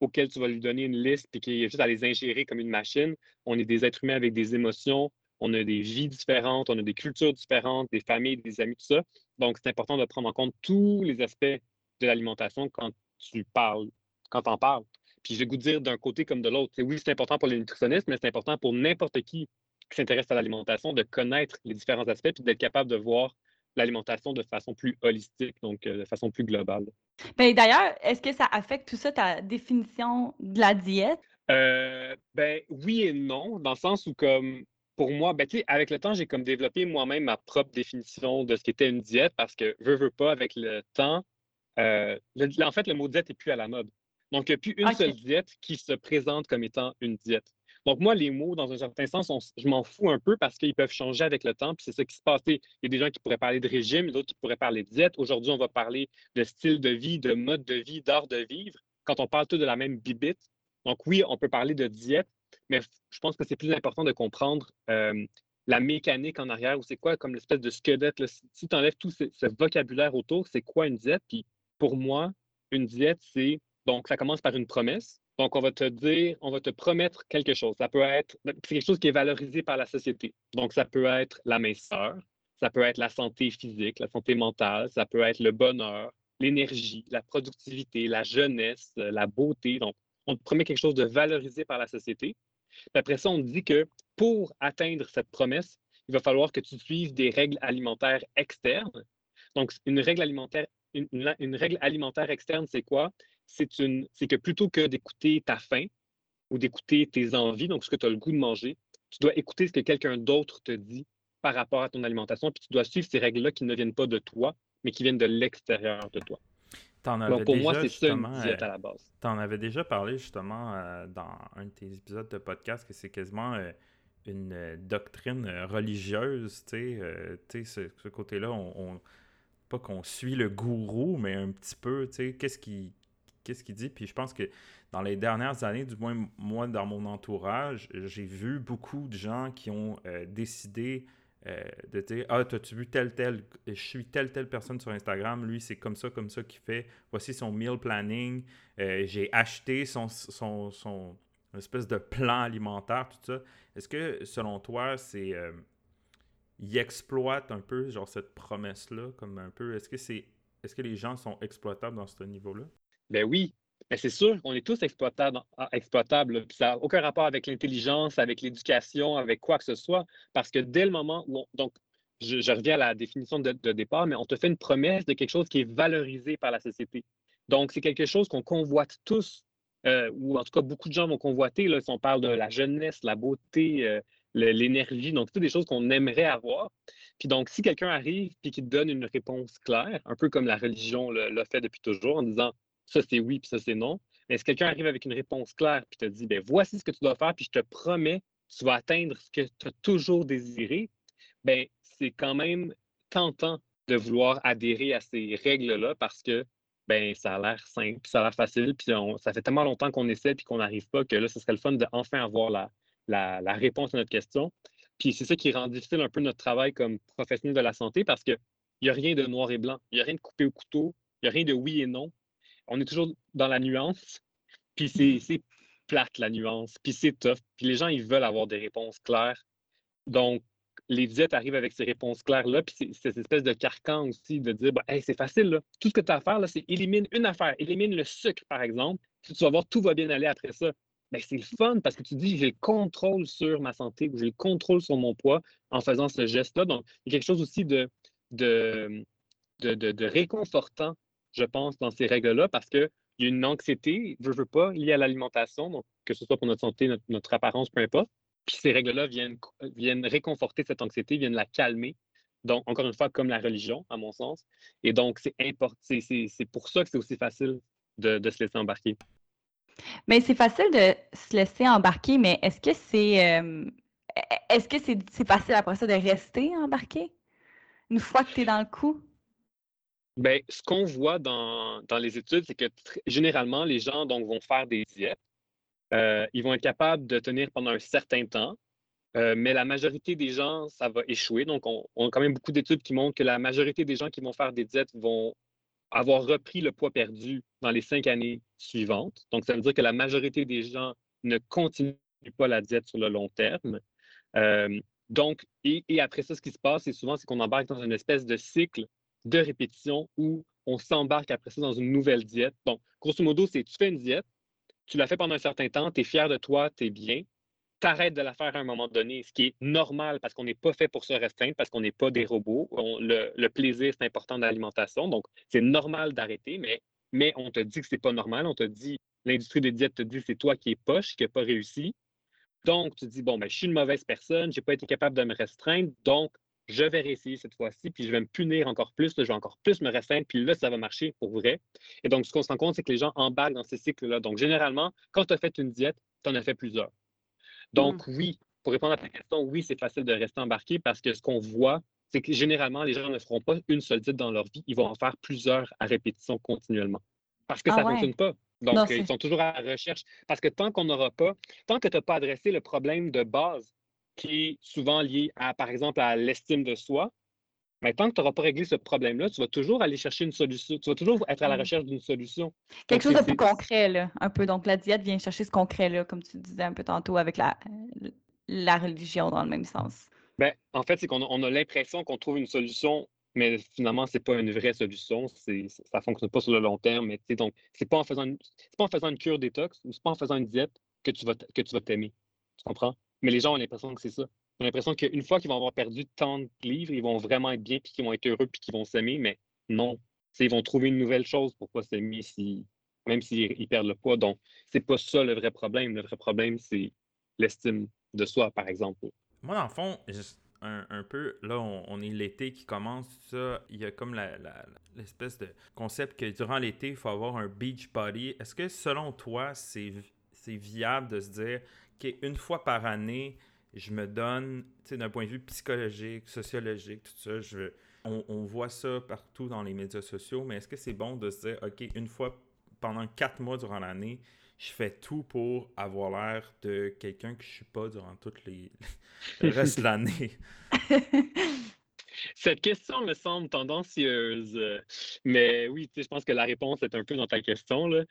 auquel tu vas lui donner une liste et qu'il est juste à les ingérer comme une machine. On est des êtres humains avec des émotions, on a des vies différentes, on a des cultures différentes, des familles, des amis, tout ça. Donc, c'est important de prendre en compte tous les aspects de l'alimentation quand tu parles, quand en parles. Puis je vais vous dire d'un côté comme de l'autre. Oui, c'est important pour les nutritionnistes, mais c'est important pour n'importe qui qui s'intéresse à l'alimentation de connaître les différents aspects et d'être capable de voir l'alimentation de façon plus holistique, donc euh, de façon plus globale. Ben, D'ailleurs, est-ce que ça affecte tout ça ta définition de la diète? Euh, ben oui et non, dans le sens où comme pour moi, ben, avec le temps, j'ai comme développé moi-même ma propre définition de ce qu'était une diète parce que veux, veux pas, avec le temps, euh, en fait, le mot diète n'est plus à la mode. Donc, il n'y a plus une seule diète qui se présente comme étant une diète. Donc, moi, les mots, dans un certain sens, je m'en fous un peu parce qu'ils peuvent changer avec le temps. Puis c'est ça qui se passe. Il y a des gens qui pourraient parler de régime, d'autres qui pourraient parler de diète. Aujourd'hui, on va parler de style de vie, de mode de vie, d'art de vivre, quand on parle tout de la même bibite. Donc, oui, on peut parler de diète, mais je pense que c'est plus important de comprendre la mécanique en arrière ou c'est quoi comme l'espèce de squelette. Si tu enlèves tout ce vocabulaire autour, c'est quoi une diète? Puis pour moi, une diète, c'est donc ça commence par une promesse. Donc, on va te dire, on va te promettre quelque chose. Ça peut être, quelque chose qui est valorisé par la société. Donc, ça peut être la minceur, ça peut être la santé physique, la santé mentale, ça peut être le bonheur, l'énergie, la productivité, la jeunesse, la beauté. Donc, on te promet quelque chose de valorisé par la société. après ça, on te dit que pour atteindre cette promesse, il va falloir que tu suives des règles alimentaires externes. Donc, une règle alimentaire, une règle alimentaire externe, c'est quoi? C'est que plutôt que d'écouter ta faim ou d'écouter tes envies, donc ce que tu as le goût de manger, tu dois écouter ce que quelqu'un d'autre te dit par rapport à ton alimentation, puis tu dois suivre ces règles-là qui ne viennent pas de toi, mais qui viennent de l'extérieur de toi. donc pour moi, c'est ça une diète à la base. Tu en avais déjà parlé justement euh, dans un de tes épisodes de podcast que c'est quasiment euh, une euh, doctrine religieuse, tu sais, ce, ce côté-là, on, pas qu'on suit le gourou, mais un petit peu, tu sais, qu'est-ce qui, qu'est-ce qu'il dit. Puis je pense que dans les dernières années, du moins moi dans mon entourage, j'ai vu beaucoup de gens qui ont euh, décidé euh, de dire Ah, as-tu vu tel, tel, je suis telle, telle personne sur Instagram, lui c'est comme ça, comme ça qu'il fait, voici son meal planning, euh, j'ai acheté son, son, son espèce de plan alimentaire, tout ça. Est-ce que selon toi, c'est. il exploite un peu genre cette promesse-là, comme un peu. Est-ce que c'est. Est-ce que les gens sont exploitables dans ce niveau-là? Ben oui, ben c'est sûr, on est tous exploitables, ah, exploitables ça n'a aucun rapport avec l'intelligence, avec l'éducation, avec quoi que ce soit, parce que dès le moment où donc, je, reviens à la définition de, départ, mais on te fait une promesse de quelque chose qui est valorisé par la société. Donc, c'est quelque chose qu'on convoite tous, euh, ou en tout cas, beaucoup de gens vont convoiter, là, si on parle de la jeunesse, la beauté, euh, l'énergie, donc toutes des choses qu'on aimerait avoir. Puis donc, si quelqu'un arrive et qui te donne une réponse claire, un peu comme la religion l'a fait depuis toujours, en disant ça c'est oui, puis ça c'est non. Mais si quelqu'un arrive avec une réponse claire, puis te dit, ben voici ce que tu dois faire, puis je te promets, tu vas atteindre ce que tu as toujours désiré, ben c'est quand même tentant de vouloir adhérer à ces règles-là parce que ben ça a l'air simple, ça a l'air facile, puis ça fait tellement longtemps qu'on essaie puis qu'on n'arrive pas que là, ce serait le fun d'enfin avoir la, la, réponse à notre question. Puis c'est ça qui rend difficile un peu notre travail comme professionnel de la santé parce qu'il n'y a rien de noir et blanc, il n'y a rien de coupé au couteau, il n'y a rien de oui et non on est toujours dans la nuance, puis c'est plate la nuance, puis c'est tough, puis les gens, ils veulent avoir des réponses claires. Donc, les diètes arrivent avec ces réponses claires-là, puis c'est cette espèce de carcan aussi de dire, bah, c'est facile, là. tout ce que tu as à faire, c'est élimine une affaire, élimine le sucre, par exemple, puis tu vas voir, tout va bien aller après ça. Ben, c'est le fun parce que tu dis, j'ai le contrôle sur ma santé, ou j'ai le contrôle sur mon poids en faisant ce geste-là. Donc, il y a quelque chose aussi de, de, de, de réconfortant je pense, dans ces règles-là parce qu'il y a une anxiété, je veux pas, liée à l'alimentation, donc que ce soit pour notre santé, notre, apparence, peu importe. Puis ces règles-là viennent, viennent réconforter cette anxiété, viennent la calmer. Donc, encore une fois, comme la religion, à mon sens. Et donc, c'est c'est pour ça que c'est aussi facile de, se laisser embarquer. Mais c'est facile de se laisser embarquer, mais est-ce que c'est euh, est-ce que c'est facile après ça de rester embarqué? Une fois que tu es dans le coup? Bien, ce qu'on voit dans, les études, c'est que généralement, les gens donc, vont faire des diètes. Euh, ils vont être capables de tenir pendant un certain temps, euh, mais la majorité des gens, ça va échouer. Donc, on, a quand même beaucoup d'études qui montrent que la majorité des gens qui vont faire des diètes vont avoir repris le poids perdu dans les cinq années suivantes. Donc, ça veut dire que la majorité des gens ne continuent pas la diète sur le long terme. Euh, donc, et, après ça, ce qui se passe, c'est souvent qu'on embarque dans une espèce de cycle de répétition où on s'embarque après ça dans une nouvelle diète. Donc, grosso modo, c'est tu fais une diète, tu la fais pendant un certain temps, tu es fier de toi, tu es bien, t'arrêtes de la faire à un moment donné, ce qui est normal parce qu'on n'est pas fait pour se restreindre, parce qu'on n'est pas des robots. le, plaisir, c'est important dans l'alimentation, donc c'est normal d'arrêter, mais, on te dit que c'est pas normal, on te dit, l'industrie des diètes te dit c'est toi qui es poche, qui n'a pas réussi. Donc, tu dis, bon, ben, je suis une mauvaise personne, je n'ai pas été capable de me restreindre, donc je vais réessayer cette fois-ci, puis je vais me punir encore plus, je vais encore plus me restreindre, puis là, ça va marcher pour vrai. Et donc, ce qu'on se rend compte, c'est que les gens embarquent dans ces cycles-là. Donc, généralement, quand tu as fait une diète, tu en as fait plusieurs. Donc, mmh. oui, pour répondre à ta question, oui, c'est facile de rester embarqué parce que ce qu'on voit, c'est que généralement, les gens ne feront pas une seule diète dans leur vie, ils vont en faire plusieurs à répétition continuellement. Parce que ah ça ne fonctionne pas. Donc, ils sont toujours à la recherche. Parce que tant qu'on n'aura pas, tant que tu n'as pas adressé le problème de base qui est souvent lié à, par exemple, à l'estime de soi, mais tant que tu n'auras pas réglé ce problème-là, tu vas toujours aller chercher une solution. Tu vas toujours être à la mmh. recherche d'une solution. Quelque chose de plus concret, là, un peu. Donc, la diète vient chercher ce concret-là, comme tu disais un peu tantôt, avec la, la religion dans le même sens. Ben, en fait, c'est qu'on a, l'impression qu'on trouve une solution, mais finalement, ce n'est pas une vraie solution. ça ne fonctionne pas sur le long terme. Mais, donc, ce n'est pas, en faisant une, pas en faisant une cure détox ou ce n'est pas en faisant une diète que tu vas t'aimer. Tu comprends? Mais les gens ont l'impression que c'est ça. J'ai l'impression qu'une fois qu'ils vont avoir perdu tant de livres, ils vont vraiment être bien, puis qu'ils vont être heureux, puis qu'ils vont s'aimer, mais non. ils vont trouver une nouvelle chose pour pas s'aimer, si, même s'ils perdent le poids. Donc, c'est pas ça le vrai problème. Le vrai problème, c'est l'estime de soi, par exemple. Moi, dans le fond, un, peu, là, on, est l'été qui commence, ça, il y a comme l'espèce de concept que durant l'été, il faut avoir un beach body. Est-ce que, selon toi, c'est viable de se dire qu'une fois par année, je me donne, d'un point de vue psychologique, sociologique, tout ça, je, on, voit ça partout dans les médias sociaux, mais est-ce que c'est bon de se dire, OK, une fois pendant quatre mois durant l'année, je fais tout pour avoir l'air de quelqu'un que je suis pas durant les le reste de l'année? Cette question me semble tendancieuse, mais oui, je pense que la réponse est un peu dans ta question. Là.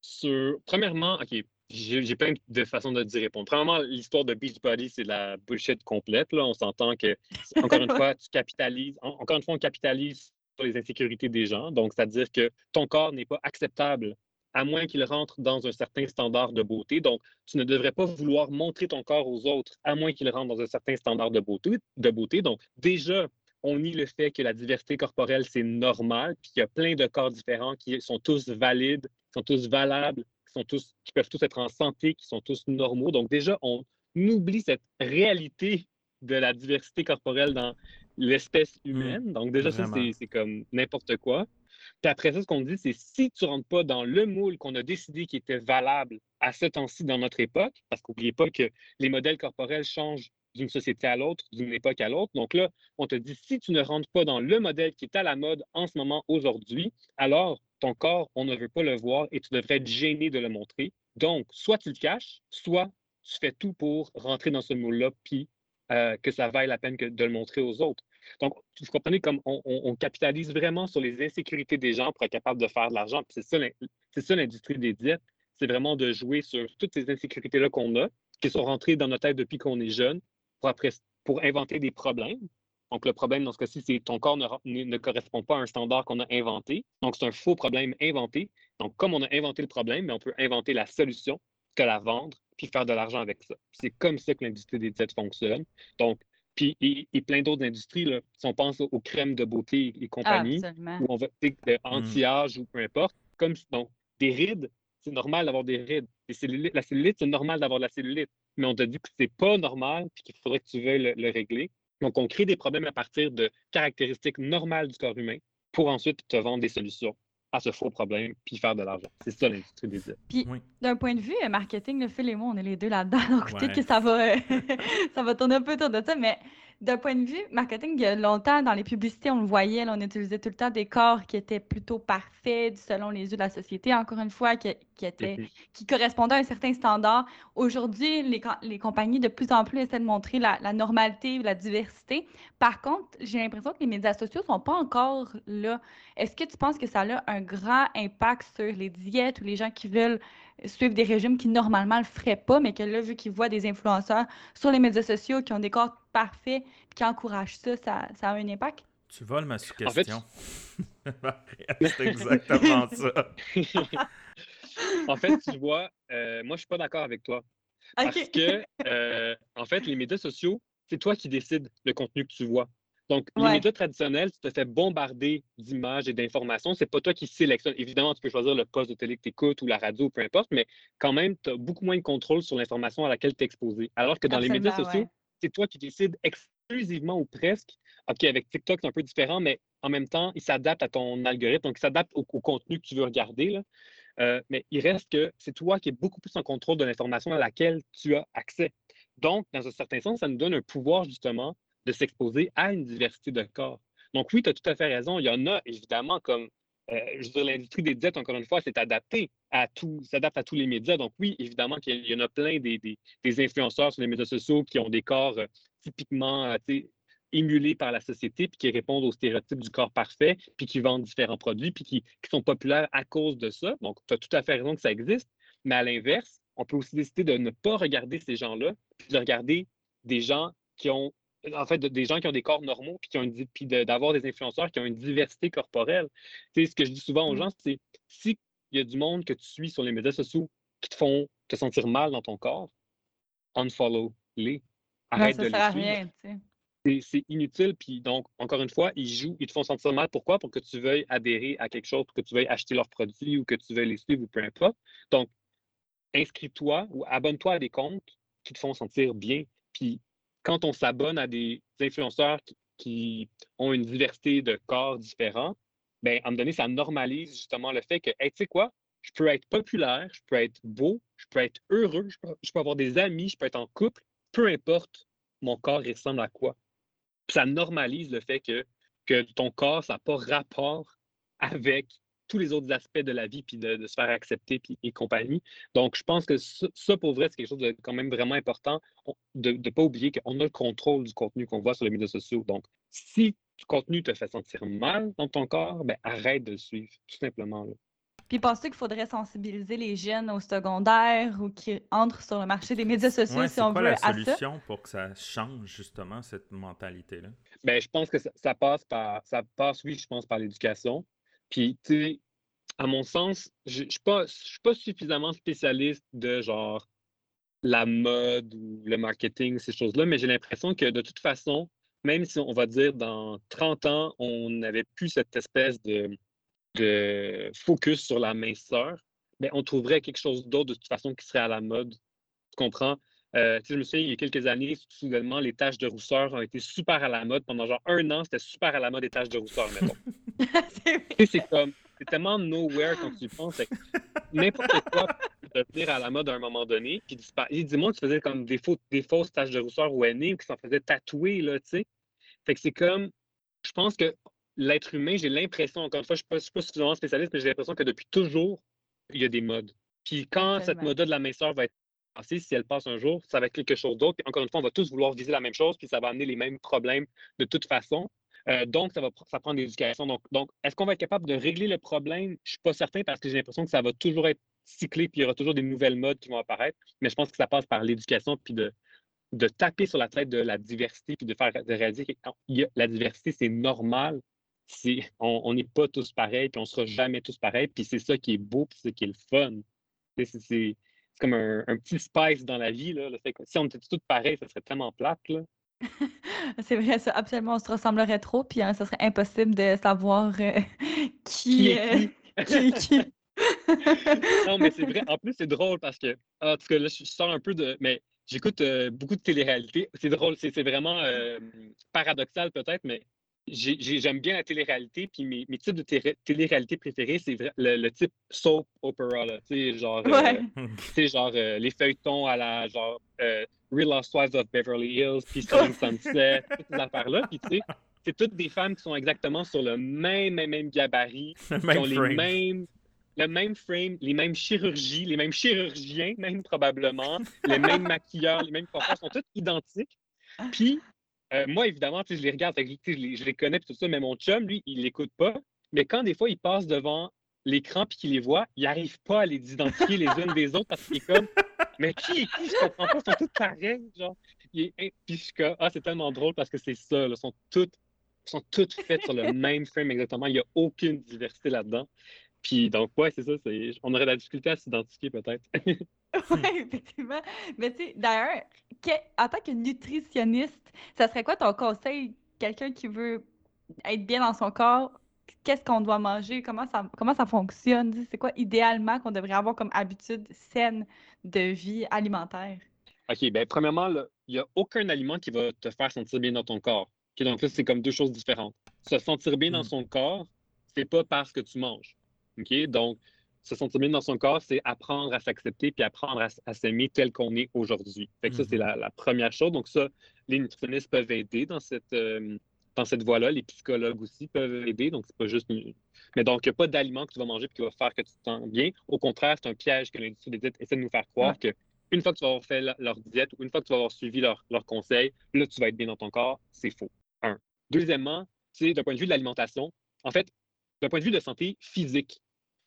Sur, premièrement, OK, j'ai plein de façons de dire répondre. Premièrement, l'histoire de Beachbody, c'est la bullshit complète. Là. On s'entend que, encore une fois, tu capitalises, encore une fois, on capitalise sur les insécurités des gens. Donc, c'est-à-dire que ton corps n'est pas acceptable à moins qu'il rentre dans un certain standard de beauté. Donc, tu ne devrais pas vouloir montrer ton corps aux autres à moins qu'il rentre dans un certain standard de beauté. De beauté. Donc, déjà, on nie le fait que la diversité corporelle, c'est normal, puis qu'il y a plein de corps différents qui sont tous valides, qui sont tous valables, sont tous, qui peuvent tous être en santé, qui sont tous normaux. Donc déjà, on oublie cette réalité de la diversité corporelle dans l'espèce mmh. humaine. Donc déjà, ça, c'est comme n'importe quoi. Puis après ça, ce qu'on dit, c'est si tu ne rentres pas dans le moule qu'on a décidé qui était valable à ce temps-ci dans notre époque, parce qu'oubliez pas que les modèles corporels changent d'une société à l'autre, d'une époque à l'autre. Donc là, on te dit, si tu ne rentres pas dans le modèle qui est à la mode en ce moment, aujourd'hui, alors ton corps, on ne veut pas le voir et tu devrais être gêné de le montrer. Donc, soit tu le caches, soit tu fais tout pour rentrer dans ce moule-là, puis euh, que ça vaille la peine de le montrer aux autres. Donc, vous comprenez comme on, capitalise vraiment sur les insécurités des gens pour être capable de faire de l'argent. C'est ça l'industrie des diètes. C'est vraiment de jouer sur toutes ces insécurités-là qu'on a, qui sont rentrées dans notre tête depuis qu'on est jeune, pour, inventer des problèmes. Donc, le problème dans ce cas-ci, c'est que ton corps ne, correspond pas à un standard qu'on a inventé. Donc, c'est un faux problème inventé. Donc, comme on a inventé le problème, mais on peut inventer la solution, que la vendre, puis faire de l'argent avec ça. C'est comme ça que l'industrie des diètes fonctionne. Donc, puis, et, plein d'autres industries, là, si on pense aux crèmes de beauté et compagnie, ou on va de mm. anti-âge ou peu importe, comme donc, des rides, c'est normal d'avoir des rides. la cellulite, c'est normal d'avoir de la cellulite mais on te dit que c'est pas normal et qu'il faudrait que tu veuilles le, régler. Donc, on crée des problèmes à partir de caractéristiques normales du corps humain pour ensuite te vendre des solutions. à ce faux problème puis faire de l'argent. C'est ça l'industrie des aides. Puis, d'un point de vue euh, marketing, le Phil et moi, on est les deux là-dedans. Donc, peut-être que ça va, ça va tourner un peu autour de ça, mais d'un point de vue marketing, il y a longtemps, dans les publicités, on le voyait, on utilisait tout le temps des corps qui étaient plutôt parfaits selon les yeux de la société, encore une fois, qui, qui, étaient, qui correspondaient à un certain standard. Aujourd'hui, les, les, compagnies de plus en plus essaient de montrer la, la normalité ou la diversité. Par contre, j'ai l'impression que les médias sociaux ne sont pas encore là. Est-ce que tu penses que ça a un grand impact sur les diètes ou les gens qui veulent suivre des régimes qui normalement le feraient pas, mais que là, vu qu'ils voient des influenceurs sur les médias sociaux qui ont des corps parfaits et qui encouragent ça, ça, a un impact? Tu voles ma suggestion. C'est exactement ça. en fait, tu vois, euh, moi, je suis pas d'accord avec toi. Parce que, euh, en fait, les médias sociaux, c'est toi qui décides le contenu que tu vois. Donc, les médias traditionnels, tu te fais bombarder d'images et d'informations. C'est pas toi qui sélectionnes. Évidemment, tu peux choisir le poste de télé que tu écoutes ou la radio, peu importe, mais quand même, tu as beaucoup moins de contrôle sur l'information à laquelle tu es exposé. Alors que dans les médias sociaux, c'est toi qui décides exclusivement ou presque. OK, avec TikTok, c'est un peu différent, mais en même temps, il s'adapte à ton algorithme, donc il s'adapte au, contenu que tu veux regarder. Euh, mais il reste que c'est toi qui es beaucoup plus en contrôle de l'information à laquelle tu as accès. Donc, dans un certain sens, ça nous donne un pouvoir justement de s'exposer à une diversité de corps. Donc oui, tu as tout à fait raison. Il y en a évidemment comme, euh, je veux dire, l'industrie des diètes, encore une fois, c'est adapté à tout, s'adapte à tous les médias. Donc oui, évidemment qu'il y en a plein des, influenceurs sur les médias sociaux qui ont des corps euh, typiquement euh, émulés par la société, puis qui répondent aux stéréotypes du corps parfait, puis qui vendent différents produits, puis qui, qui sont populaires à cause de ça. Donc tu as tout à fait raison que ça existe. Mais à l'inverse, on peut aussi décider de ne pas regarder ces gens-là, puis de regarder des gens qui ont en fait, des gens qui ont des corps normaux, puis, qui ont puis d'avoir des influenceurs qui ont une diversité corporelle. Tu sais, ce que je dis souvent aux mmh. gens, c'est si il y a du monde que tu suis sur les médias sociaux qui te font te sentir mal dans ton corps, unfollow-les. Arrête de les suivre. C'est inutile. Puis donc, encore une fois, ils jouent, ils te font sentir mal. Pourquoi? Pour que tu veuilles adhérer à quelque chose, pour que tu veuilles acheter leurs produits ou que tu veuilles les suivre ou peu importe. Donc, inscris-toi ou abonne-toi à des comptes qui te font sentir bien. Puis quand on s'abonne à des influenceurs qui, ont une diversité de corps différents, bien, à un moment donné, ça normalise justement le fait que, tu sais quoi, je peux être populaire, je peux être beau, je peux être heureux, je peux, avoir des amis, je peux être en couple, peu importe mon corps ressemble à quoi. ça normalise le fait que, que ton corps, ça n'a pas rapport avec tous les autres aspects de la vie, puis de, se faire accepter puis, et compagnie. Donc, je pense que ça, pour vrai, c'est quelque chose de quand même vraiment important, de ne pas oublier qu'on a le contrôle du contenu qu'on voit sur les médias sociaux. Donc, si le contenu te fait sentir mal dans ton corps, ben, arrête de le suivre, tout simplement. Là. Puis pensez qu'il faudrait sensibiliser les jeunes au secondaire ou qui entrent sur le marché des médias sociaux si on veut la solution pour que ça change justement cette mentalité-là? Ben, je pense que ça, ça, passe par ça passe, oui, je pense, par l'éducation. Puis, tu sais, à mon sens, je ne suis, pas, suffisamment spécialiste de genre la mode ou le marketing, ces choses-là, mais j'ai l'impression que de toute façon, même si on va dire dans 30 ans, on n'avait plus cette espèce de, focus sur la minceur, mais on trouverait quelque chose d'autre de toute façon qui serait à la mode. Tu comprends? Euh, je me souviens, il y a quelques années, soudainement, les taches de rousseur ont été super à la mode. Pendant genre un an, c'était super à la mode les taches de rousseur, mettons. c'est comme, c'est tellement nowhere quand tu y penses. N'importe quoi peut devenir à la mode à un moment donné. Puis dis-moi que tu faisais comme des, des fausses taches de rousseur ou aînées, qui s'en faisaient tatouer, là, tu sais. Fait que c'est comme, je pense que l'être humain, j'ai l'impression, encore une fois, je ne suis, pas suffisamment spécialiste, mais j'ai l'impression que depuis toujours, il y a des modes. Puis quand cette mode de la minceur va être si elle passe un jour, ça va être quelque chose d'autre. Puis encore une fois, on va tous vouloir viser la même chose, puis ça va amener les mêmes problèmes de toute façon. Euh, donc, ça va ça prend de l'éducation. Donc, est-ce qu'on va être capable de régler le problème? Je ne suis pas certain parce que j'ai l'impression que ça va toujours être cyclé, puis il y aura toujours des nouvelles modes qui vont apparaître. Mais je pense que ça passe par l'éducation, puis de, taper sur la tête de la diversité, puis de faire de réaliser que la diversité, c'est normal. On n'est pas tous pareils, puis on ne sera jamais tous pareils. Puis c'est ça qui est beau, puis c'est ça qui est le fun. C'est comme un, petit spice dans la vie. Là, si on était tous pareils, ça serait tellement plate. c'est vrai, ça, absolument, on se ressemblerait trop, puis hein, ça serait impossible de savoir euh, qui, est qui. non, mais c'est vrai. En plus, c'est drôle parce que, en tout cas, là, je sors un peu de. Mais j'écoute euh, beaucoup de télé-réalité. C'est drôle, c'est vraiment euh, paradoxal peut-être, mais j'aime bien la télé-réalité, puis mes, mes types de télé-réalité préférés, c'est le, type soap opera, tu sais, genre, euh, genre euh, les feuilletons à la, genre, euh, Real Housewives of Beverly Hills, puis Selling Sunset, toutes ces affaires-là, puis tu sais, c'est toutes des femmes qui sont exactement sur le même, même, même gabarit, qui ont les mêmes, le même frame, les mêmes chirurgies, les mêmes chirurgiens, même probablement, les mêmes maquilleurs, les mêmes coiffeurs, sont tous identiques. Puis, euh, moi, évidemment, je les regarde, je les, connais, tout ça, mais mon chum, lui, il l'écoute pas. Mais quand des fois, il passe devant l'écran puis qu'il les voit, il n'arrive pas à les identifier les unes des autres parce qu'il est comme Mais qui est qui? Je comprends pas, ils sont tous pareils. Genre. puis je suis comme Ah, c'est tellement drôle parce que c'est ça, ils sont toutes sont toutes faites sur le même frame exactement. Il n'y a aucune diversité là-dedans. Puis donc, ouais, c'est ça. On aurait de la difficulté à s'identifier peut-être. oui, effectivement. Mais tu sais, d'ailleurs, en tant que nutritionniste, ça serait quoi ton conseil? Quelqu'un qui veut être bien dans son corps, qu'est-ce qu'on doit manger? Comment ça, comment ça fonctionne? C'est quoi idéalement qu'on devrait avoir comme habitude saine de vie alimentaire? OK, bien, premièrement, il n'y a aucun aliment qui va te faire sentir bien dans ton corps. donc là, c'est comme deux choses différentes. Se sentir bien dans mmh. son corps, c'est pas parce que tu manges. OK? Donc, se sentir bien dans son corps, c'est apprendre à s'accepter puis apprendre à, s'aimer tel qu'on est aujourd'hui. Fait que ça, c'est mm-hmm. la, première chose. Donc, ça, les nutritionnistes peuvent aider dans cette, euh, dans cette voie-là. Les psychologues aussi peuvent aider. Donc, c'est pas juste. Mais donc, il n'y a pas d'aliment que tu vas manger et qui va faire que tu te sens bien. Au contraire, c'est un piège que l'industrie des diètes essaie de nous faire croire que une fois que tu vas avoir fait leur diète ou une fois que tu vas avoir suivi leurs leur conseils, là, tu vas être bien dans ton corps. C'est faux. Un. Deuxièmement, c'est d'un point de vue de l'alimentation. En fait, d'un point de vue de santé physique,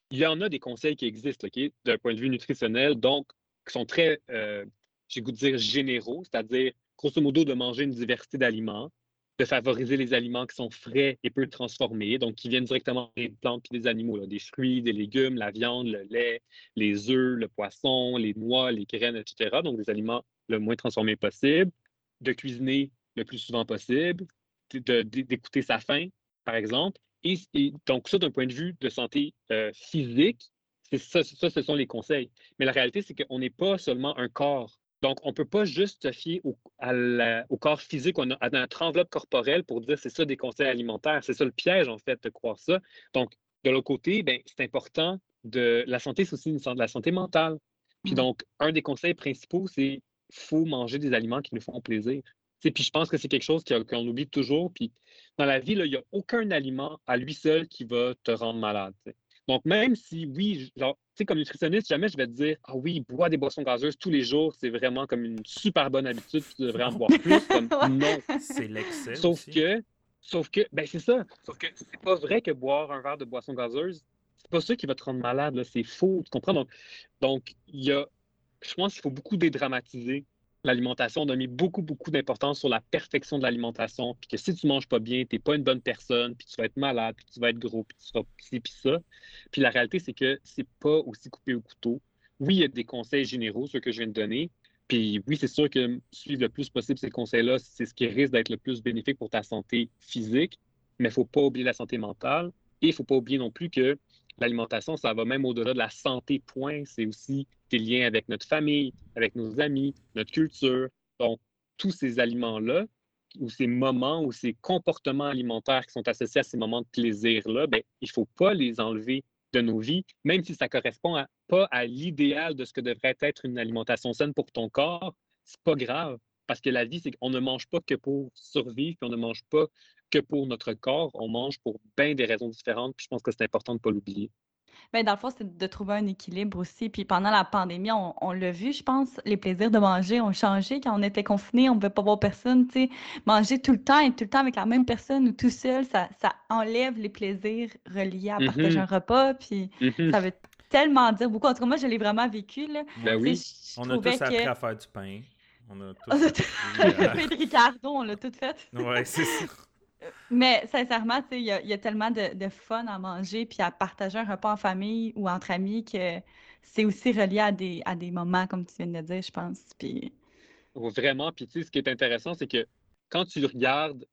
il y en a des conseils qui existent, OK, d'un point de vue nutritionnel, donc qui sont très, euh, j'ai goût de dire, généraux, c'est-à-dire, grosso modo, de manger une diversité d'aliments, de favoriser les aliments qui sont frais et peu transformés, donc qui viennent directement des plantes et des animaux, des fruits, des légumes, la viande, le lait, les œufs, le poisson, les noix, les graines, etc. Donc des aliments le moins transformés possible, de cuisiner le plus souvent possible, d'écouter sa faim, par exemple, et, donc, ça, d'un point de vue de santé euh, physique, ça, ça, ce sont les conseils. Mais la réalité, c'est qu'on n'est pas seulement un corps. Donc, on ne peut pas juste se fier au, au corps physique, à notre enveloppe corporelle pour dire c'est ça des conseils alimentaires. C'est ça le piège, en fait, de croire ça. Donc, de l'autre côté, ben, c'est important de. La santé, c'est aussi une, de la santé mentale. Puis mmh. donc, un des conseils principaux, c'est faut manger des aliments qui nous font plaisir. Puis je pense que c'est quelque chose qu'on oublie toujours. Puis dans la vie, il n'y a aucun aliment à lui seul qui va te rendre malade. Donc, même si, oui, genre, tu sais, comme nutritionniste, jamais je vais te dire, ah oui, bois des boissons gazeuses tous les jours, c'est vraiment comme une super bonne habitude, tu devrais en boire plus. Comme, non. C'est l'excès. Sauf que, sauf que, ben c'est ça. Sauf que c'est pas vrai que boire un verre de boisson gazeuse, c'est pas ça qui va te rendre malade, c'est faux, tu comprends? Donc, donc, il y a, je pense qu'il faut beaucoup dédramatiser l'alimentation, on a mis beaucoup, beaucoup d'importance sur la perfection de l'alimentation, puis que si tu manges pas bien, tu n'es pas une bonne personne, puis tu vas être malade, puis tu vas être gros, puis tu seras ci, puis ça. Puis la réalité, c'est que c'est pas aussi coupé au couteau. Oui, il y a des conseils généraux, ceux que je viens de donner, puis oui, c'est sûr que suivre le plus possible ces conseils-là, c'est ce qui risque d'être le plus bénéfique pour ta santé physique, mais il ne faut pas oublier la santé mentale, et il ne faut pas oublier non plus que l'alimentation, ça va même au-delà de la santé, point. C'est aussi des liens avec notre famille, avec nos amis, notre culture. Donc, tous ces aliments-là, ou ces moments ou ces comportements alimentaires qui sont associés à ces moments de plaisir-là, ben, il ne faut pas les enlever de nos vies, même si ça ne correspond pas à l'idéal de ce que devrait être une alimentation saine pour ton corps. C'est pas grave, parce que la vie, c'est qu'on ne mange pas que pour survivre, puis on ne mange pas que pour notre corps, on mange pour bien des raisons différentes, puis je pense que c'est important de ne pas l'oublier. Bien, dans le fond, c'est de trouver un équilibre aussi. Puis pendant la pandémie, on, l'a vu, je pense, les plaisirs de manger ont changé. Quand on était confiné, on ne pouvait pas voir personne. Manger tout le temps et tout le temps avec la même personne ou tout seul, ça, ça enlève les plaisirs reliés à partager mm-hmm. un repas. Puis mm-hmm. ça veut tellement dire beaucoup. En tout cas, moi, je l'ai vraiment vécu. Là. Ben oui. on a tous appris à faire du pain. On a tous. fait Ricardo, on l'a tout fait. ouais, c'est ça. Mais sincèrement, il y, a tellement de, fun à manger puis à partager un repas en famille ou entre amis que c'est aussi relié à des, à des moments, comme tu viens de le dire, je pense. Puis... Vraiment. Puis tu sais, ce qui est intéressant, c'est que quand tu regardes,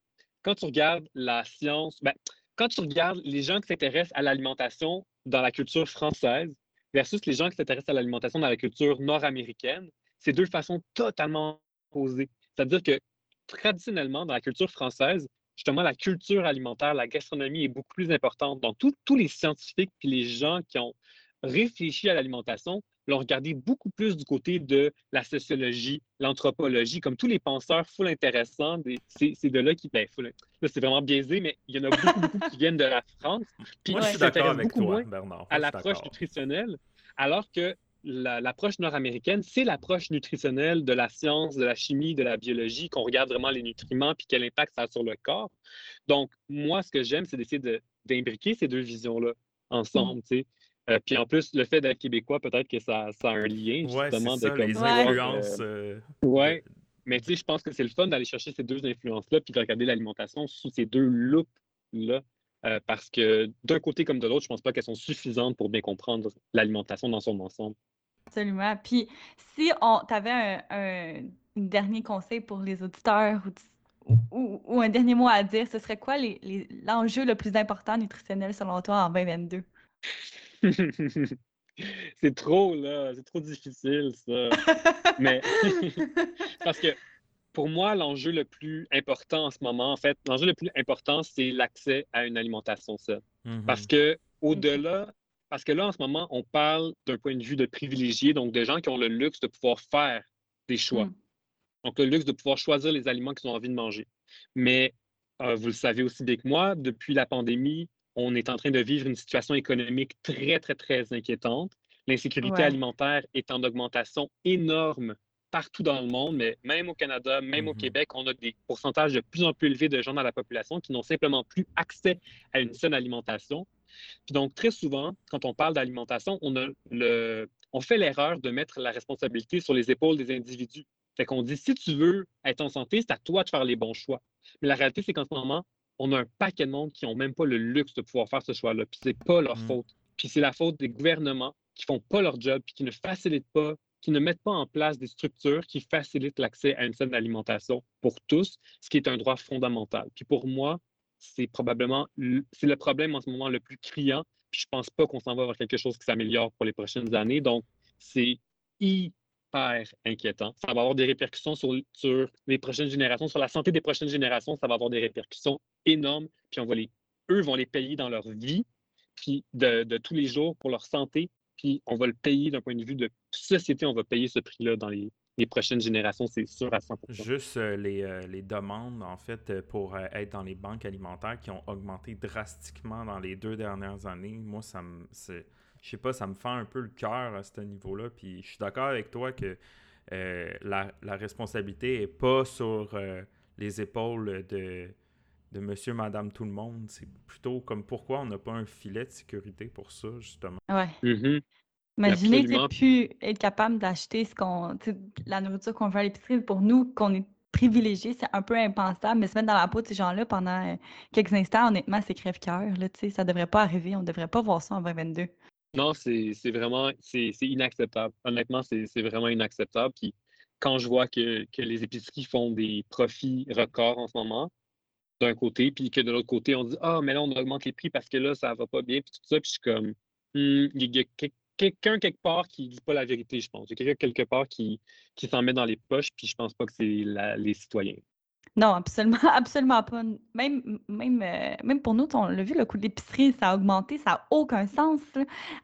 quand tu regardes la science, ben, quand tu regardes les gens qui s'intéressent à l'alimentation dans la culture française versus les gens qui s'intéressent à l'alimentation dans la culture nord-américaine, c'est deux façons totalement opposées. C'est-à-dire que traditionnellement, dans la culture française, justement, la culture alimentaire, la gastronomie est beaucoup plus importante. Donc, tous les scientifiques puis les gens qui ont réfléchi à l'alimentation l'ont regardé beaucoup plus du côté de la sociologie, l'anthropologie, comme tous les penseurs full intéressants. C'est de là qui. Ben, là, c'est vraiment biaisé, mais il y en a beaucoup, beaucoup qui viennent de la France. Puis Moi, je suis d'accord avec toi, Bernard. À l'approche nutritionnelle, alors que l'approche nord-américaine, c'est l'approche nutritionnelle de la science, de la chimie, de la biologie, qu'on regarde vraiment les nutriments puis quel impact ça a sur le corps. Donc, moi, ce que j'aime, c'est d'essayer d'imbriquer ces deux visions-là ensemble. Mmh. sais. Euh, puis en plus, le fait d'être québécois, peut-être que ça, ça, a un lien, justement, de comme, les influences. Euh, ouais. Mais tu sais, je pense que c'est le fun d'aller chercher ces deux influences-là, puis de regarder l'alimentation sous ces deux loupes-là. Euh, parce que d'un côté comme de l'autre, je pense pas qu'elles sont suffisantes pour bien comprendre l'alimentation dans son ensemble. Absolument. Puis si on avais un, un, dernier conseil pour les auditeurs ou, ou, un dernier mot à dire, ce serait quoi l'enjeu le plus important nutritionnel selon toi en 2022? c'est trop, là. C'est trop difficile, ça. Mais parce que pour moi, l'enjeu le plus important en ce moment, en fait, l'enjeu le plus important, c'est l'accès à une alimentation saine. Parce mmh que au-delà, parce que là, en ce moment, on parle d'un point de vue de privilégiés, donc de gens qui ont le luxe de pouvoir faire des choix. Mmh. Donc, le luxe de pouvoir choisir les aliments qu'ils ont envie de manger. Mais euh, vous le savez aussi bien que moi, depuis la pandémie, on est en train de vivre une situation économique très, très, très inquiétante. L'insécurité alimentaire est en augmentation énorme partout dans le monde, mais même au Canada, même au mmh Québec, on a des pourcentages de plus en plus élevés de gens dans la population qui n'ont simplement plus accès à une saine alimentation. Puis donc, très souvent, quand on parle d'alimentation, on, on fait l'erreur de mettre la responsabilité sur les épaules des individus. Fait qu'on dit, si tu veux être en santé, c'est à toi de faire les bons choix. Mais la réalité, c'est qu'en ce moment, on a un paquet de monde qui n'ont même pas le luxe de pouvoir faire ce choix-là. Puis c'est pas leur mmh. faute. Puis c'est la faute des gouvernements qui font pas leur job, puis qui ne facilitent pas, qui ne mettent pas en place des structures qui facilitent l'accès à une saine alimentation pour tous, ce qui est un droit fondamental. Puis pour moi, c'est probablement le problème en ce moment le plus criant. Je pense pas qu'on s'en va vers quelque chose qui s'améliore pour les prochaines années. Donc, c'est inquiétant. Ça va avoir des répercussions sur, les prochaines générations, sur la santé des prochaines générations. Ça va avoir des répercussions énormes. Puis on va les, eux vont les payer dans leur vie, de, de tous les jours pour leur santé. Puis on va le payer d'un point de vue de société. On va payer ce prix-là dans les, les prochaines générations, c'est sûr à 100%. Juste euh, les, euh, les, demandes, en fait, euh, pour être dans les banques alimentaires qui ont augmenté drastiquement dans les deux dernières années. Moi, ça me je sais pas, ça me fait un peu le cœur à ce niveau-là. Puis je suis d'accord avec toi que euh, la, responsabilité n'est pas sur euh, les épaules de, de monsieur, madame, tout le monde. C'est plutôt comme pourquoi on n'a pas un filet de sécurité pour ça, justement. Ouais. Mm-hmm. Imaginez pu être capable d'acheter ce qu'on la nourriture qu'on veut à l'épicerie pour nous, qu'on est privilégié, c'est un peu impensable, mais se mettre dans la peau de ces gens-là pendant euh, quelques instants, honnêtement, c'est crève-cœur. Ça ne devrait pas arriver. On ne devrait pas voir ça en 2022. Non, c'est vraiment, c'est inacceptable. Honnêtement, c'est vraiment inacceptable. Puis quand je vois que, les épiceries font des profits records en ce moment, d'un côté, puis que de l'autre côté, on dit Ah, mais là, on augmente les prix parce que là, ça va pas bien, puis tout ça, puis je suis comme hmm, il y a quelqu'un quelque part qui dit pas la vérité, je pense. Il y a quelqu'un quelque part qui, qui s'en met dans les poches, puis je pense pas que c'est les citoyens. Non, absolument, absolument pas. Même, même, euh, même pour nous, on l'a vu, le coût de l'épicerie, ça a augmenté, ça n'a aucun sens.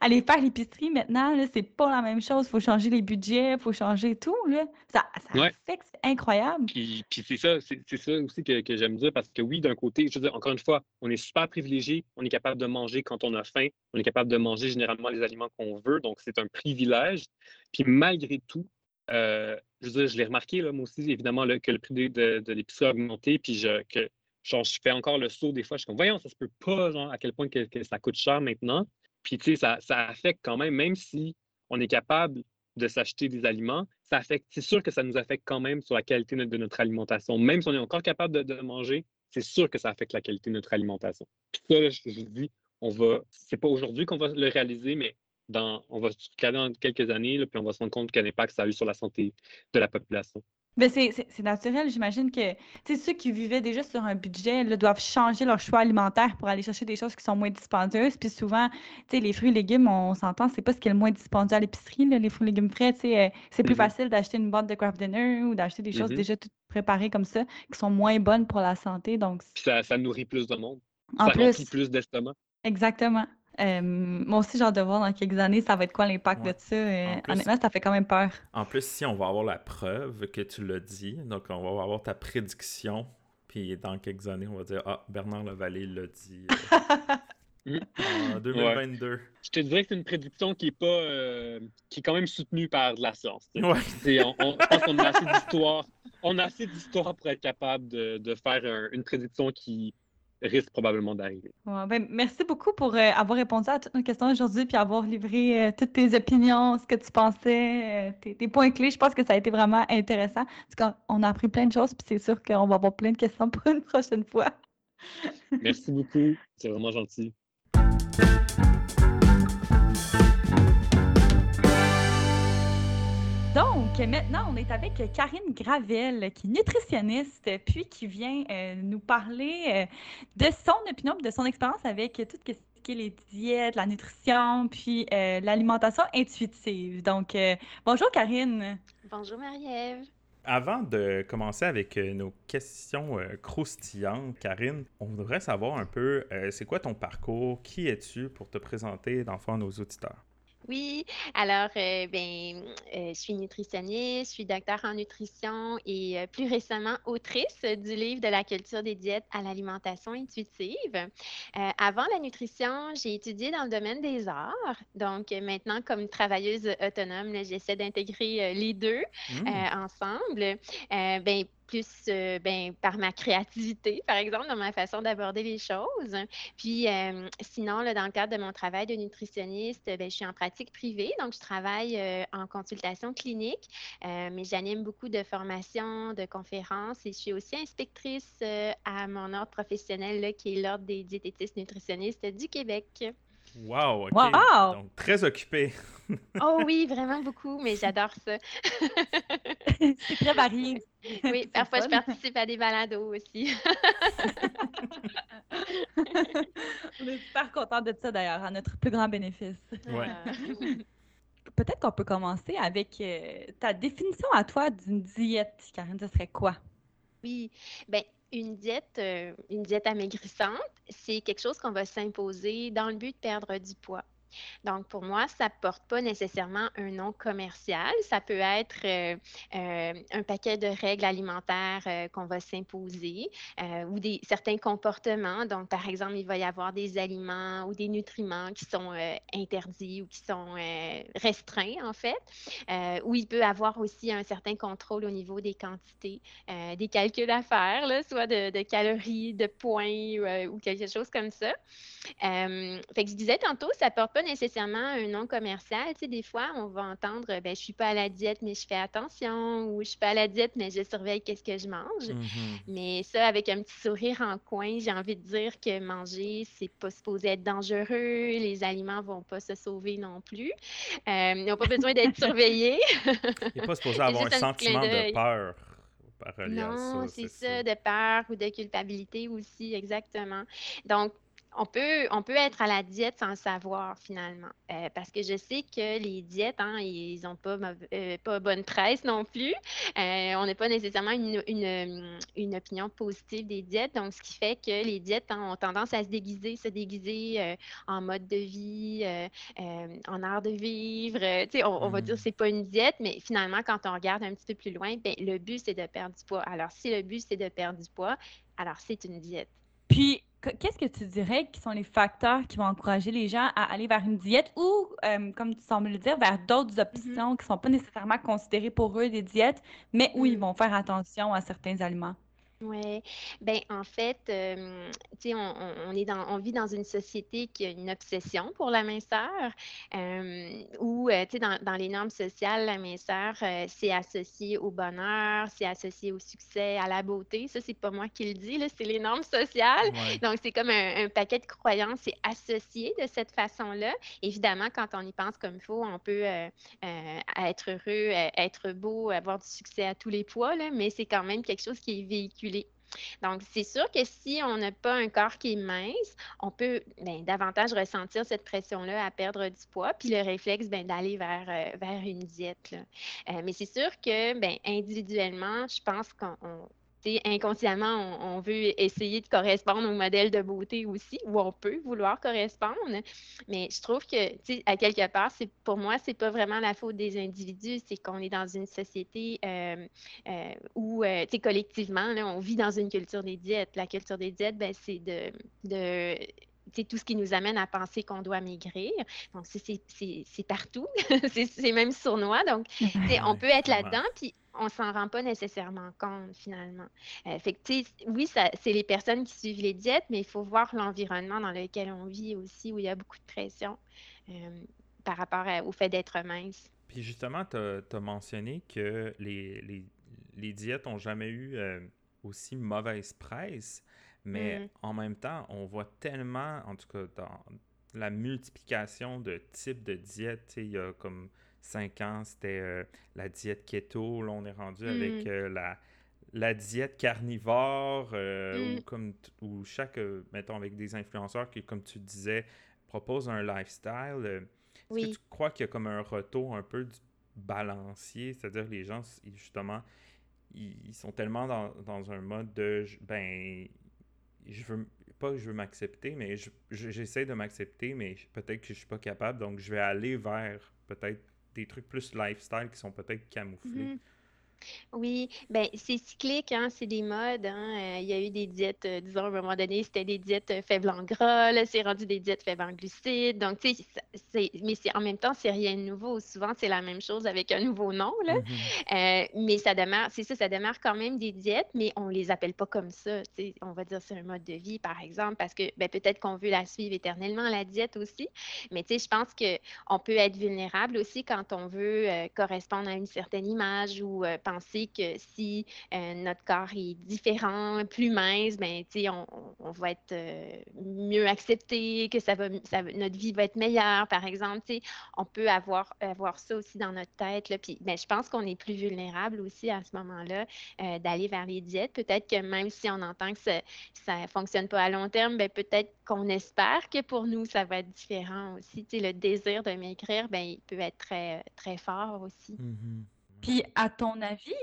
Aller faire l'épicerie maintenant, c'est pas la même chose. Il faut changer les budgets, il faut changer tout. Là. Ça, ça fait que c'est incroyable. Puis, puis c'est ça, c'est ça aussi que, que j'aime dire, parce que oui, d'un côté, je veux dire, encore une fois, on est super privilégié, on est capable de manger quand on a faim, on est capable de manger généralement les aliments qu'on veut, donc c'est un privilège. Puis malgré tout, euh, je je l'ai remarqué, là, moi aussi, évidemment, que le prix de, l'épicerie a augmenté, puis je, que, je fais encore le saut des fois. Je suis comme, voyons, ça se peut pas, genre, à quel point que, ça coûte cher maintenant. Puis, tu sais, ça, ça, affecte quand même, même si on est capable de s'acheter des aliments, ça affecte, c'est sûr que ça nous affecte quand même sur la qualité de, notre alimentation. Même si on est encore capable de, manger, c'est sûr que ça affecte la qualité de notre alimentation. Puis ça, je, je dis, on va, c'est pas aujourd'hui qu'on va le réaliser, mais on va se regarder dans quelques années, puis on va se rendre compte quel impact ça a eu sur la santé de la population. Mais c'est naturel, j'imagine que ceux qui vivaient déjà sur un budget là, doivent changer leur choix alimentaire pour aller chercher des choses qui sont moins dispendieuses. Puis souvent, les fruits et légumes, on s'entend, c'est pas ce qui est le moins dispendieux à l'épicerie. Les fruits et légumes frais, euh, c'est plus mm-hmm. facile d'acheter une boîte de craft dinner ou d'acheter des choses mm-hmm. déjà toutes préparées comme ça, qui sont moins bonnes pour la santé. Donc... ça, ça nourrit plus de monde. En ça plus, plus d'estomac. Exactement. Euh, moi aussi, j'ai hâte de voir dans quelques années, ça va être quoi l'impact de ça. Euh, honnêtement, ça fait quand même peur. En plus, si on va avoir la preuve que tu l'as dit, donc on va avoir ta prédiction, puis dans quelques années, on va dire Ah, Bernard Lavallée l'a dit. Euh, en 2022. Je te dirais que c'est une prédiction qui est pas qui est quand même soutenue par de la science. Ouais. On, on, je pense qu'on a assez d'histoire. On a assez d'histoire pour être capable de, de faire une prédiction qui, risque probablement d'arriver. ben, merci beaucoup pour euh, avoir répondu à toutes nos questions aujourd'hui puis avoir livré euh, toutes tes opinions, ce que tu pensais, euh, tes, points clés. Je pense que ça a été vraiment intéressant. on a appris plein de choses puis c'est sûr qu'on va avoir plein de questions pour une prochaine fois. merci beaucoup. C'est vraiment gentil. Maintenant, on est avec Karine Gravel, qui est nutritionniste, puis qui vient euh, nous parler euh, de son opinion, de son expérience avec tout ce qui est les diètes, la nutrition, puis euh, l'alimentation intuitive. Donc, bonjour Karine. Bonjour Marie-Ève. Avant de commencer avec nos questions croustillantes, Karine, on voudrait savoir un peu, c'est quoi ton parcours? Qui es-tu pour te présenter dans à nos auditeurs? Oui, alors, euh, ben, euh, je suis nutritionniste, je suis docteur en nutrition et euh, plus récemment autrice du livre de la culture des diètes à l'alimentation intuitive. avant la nutrition, j'ai étudié dans le domaine des arts. Donc, maintenant, comme travailleuse autonome, j'essaie d'intégrer les deux mmh. ensemble. ben, plus euh, ben, par ma créativité, par exemple, dans ma façon d'aborder les choses. Puis euh, sinon, dans le cadre de mon travail de nutritionniste, ben, je suis en pratique privée, donc je travaille euh, en consultation clinique, mais j'anime beaucoup de formations, de conférences et je suis aussi inspectrice à mon ordre professionnel là, qui est l'Ordre des diététistes nutritionnistes du Québec. Wow, OK. Donc, très occupé. oh oui, vraiment beaucoup, mais j'adore ça. c'est très varié. Oui, parfois je participe à des balados aussi. On est super contents de ça d'ailleurs, à notre plus grand bénéfice. Ouais. Peut-être qu'on peut commencer avec euh, ta définition à toi d'une diète, Karine, ce serait quoi? Oui, ben une diète, euh, une diète amaigrissante, c'est quelque chose qu'on va s'imposer dans le but de perdre du poids. Donc, pour moi, ça ne porte pas nécessairement un nom commercial. Ça peut être euh, euh, un paquet de règles alimentaires euh, qu'on va s'imposer ou des, certains comportements. Donc, par exemple, il va y avoir des aliments ou des nutriments qui sont interdits ou qui sont restreints, en fait. ou il peut avoir aussi un certain contrôle au niveau des quantités, des calculs à faire, soit de, calories, de points ou quelque chose comme ça. fait que je disais tantôt, ça porte pas nécessairement un nom commercial. Tu sais, des fois, on va entendre ben, je suis pas à la diète, mais je fais attention, ou je suis pas à la diète, mais je surveille qu'est-ce que je mange. Mm-hmm. Mais ça, avec un petit sourire en coin, j'ai envie de dire que manger, c'est pas supposé être dangereux. Les aliments vont pas se sauver non plus. Euh, ils n'ont pas besoin d'être surveillés. Il n'est pas supposé avoir un sentiment de peur. Non, c'est ça, de peur ou de culpabilité aussi, exactement. Donc, on peut, on peut être à la diète sans le savoir finalement. Euh, parce que je sais que les diètes, hein, ils n'ont pas, euh, pas bonne presse non plus. Euh, on n'a pas nécessairement une, une, opinion positive des diètes. Donc, ce qui fait que les diètes hein, ont tendance à se déguiser, se déguiser en mode de vie, en art de vivre. On, on, va dire que mmh. ce n'est pas une diète, mais finalement, quand on regarde un petit peu plus loin, ben, le but, c'est de perdre du poids. Alors, si le but, c'est de perdre du poids, alors c'est une diète. Puis, qu'est-ce que tu dirais qui sont les facteurs qui vont encourager les gens à aller vers une diète ou, euh, comme tu sembles le dire, vers d'autres mm-hmm. options qui ne sont pas nécessairement considérées pour eux des diètes, mais où ils mm. vont faire attention à certains aliments? Oui, ben en fait, euh, tu sais, on, on- on est dans, on vit dans une société qui a une obsession pour la minceur, euh, où, euh, tu sais, dans, dans les normes sociales, la minceur, euh, c'est associé au bonheur, c'est associé au succès, à la beauté. Ça, c'est pas moi qui le dis, là, c'est les normes sociales. Ouais. Donc, c'est comme un, un paquet de croyances, c'est associé de cette façon-là. Évidemment, quand on y pense comme il faut, on peut euh, euh, être heureux, euh, être beau, avoir du succès à tous les poids, là, mais c'est quand même quelque chose qui est véhiculé. Donc, c'est sûr que si on n'a pas un corps qui est mince, on peut ben, davantage ressentir cette pression-là à perdre du poids, puis le réflexe ben, d'aller vers, euh, vers une diète. Euh, mais c'est sûr que ben, individuellement, je pense qu'on inconsciemment, on, veut essayer de correspondre au modèle de beauté aussi, ou on peut vouloir correspondre. Mais je trouve que, à quelque part, pour moi, c'est pas vraiment la faute des individus, c'est qu'on est dans une société euh, euh, où, euh, collectivement, on vit dans une culture des diètes. La culture des diètes, ben, c'est de sais, tout ce qui nous amène à penser qu'on doit maigrir. Donc, c'est c'est- c'est- c'est partout. c'est c'est même sournois. Donc, on peut être là-dedans, puis on s'en rend pas nécessairement compte, finalement. Euh, fait que, oui, ça, c'est les personnes qui suivent les diètes, mais il faut voir l'environnement dans lequel on vit aussi, où il y a beaucoup de pression euh, par rapport à- au fait d'être mince. Puis justement, tu as, mentionné que les, les, les diètes n'ont jamais eu euh, aussi mauvaise presse, mais Mm. en même temps, on voit tellement, en tout cas dans la multiplication de types de diètes, il y a comme cinq ans, c'était euh, la diète keto, là on est rendu avec Mm. euh, la, la diète carnivore, euh, Mm. ou, comme, chaque, euh, mettons, avec des influenceurs qui, comme tu disais, proposent un lifestyle. est-ce que tu crois qu'il y a comme un retour un peu du balancier, c'est-à-dire les gens, justement, ils, sont tellement dans, dans un mode de, ben, je veux, pas que je veux m'accepter, mais je- je- j'essaie de m'accepter, mais peut-être que je suis pas capable, donc je vais aller vers peut-être des trucs plus lifestyle qui sont peut-être camouflés. Mhm. Oui, ben c'est cyclique, hein, c'est des modes. hein. Euh, il y a eu des diètes, euh, disons, à un moment donné, c'était des diètes euh, faibles en gras, là, c'est rendu des diètes faibles en glucides. Donc, tu sais, mais c'est, en même temps, c'est rien de nouveau. Souvent, c'est la même chose avec un nouveau nom, là. Mhm. Euh, mais ça demeure, c'est ça, ça demeure quand même des diètes, mais on les appelle pas comme ça. tu sais. On va dire c'est un mode de vie, par exemple, parce que ben, peut-être qu'on veut la suivre éternellement, la diète aussi. Mais tu sais, je pense qu'on peut être vulnérable aussi quand on veut correspondre à une certaine image ou penser que si euh, notre corps est différent, plus mince, ben, on, on- va être euh, mieux accepté, que ça va, notre vie va être meilleure, par exemple. on peut avoir, avoir ça aussi dans notre tête. Là. Puis, ben, je pense qu'on est plus vulnérable aussi à ce moment-là euh, d'aller vers les diètes. Peut-être que même si on entend que ça ne fonctionne pas à long terme, ben, peut-être qu'on espère que pour nous, ça va être différent aussi. Le désir de maigrir, ben, il peut être très, très fort aussi. Mhm. Puis, à ton avis,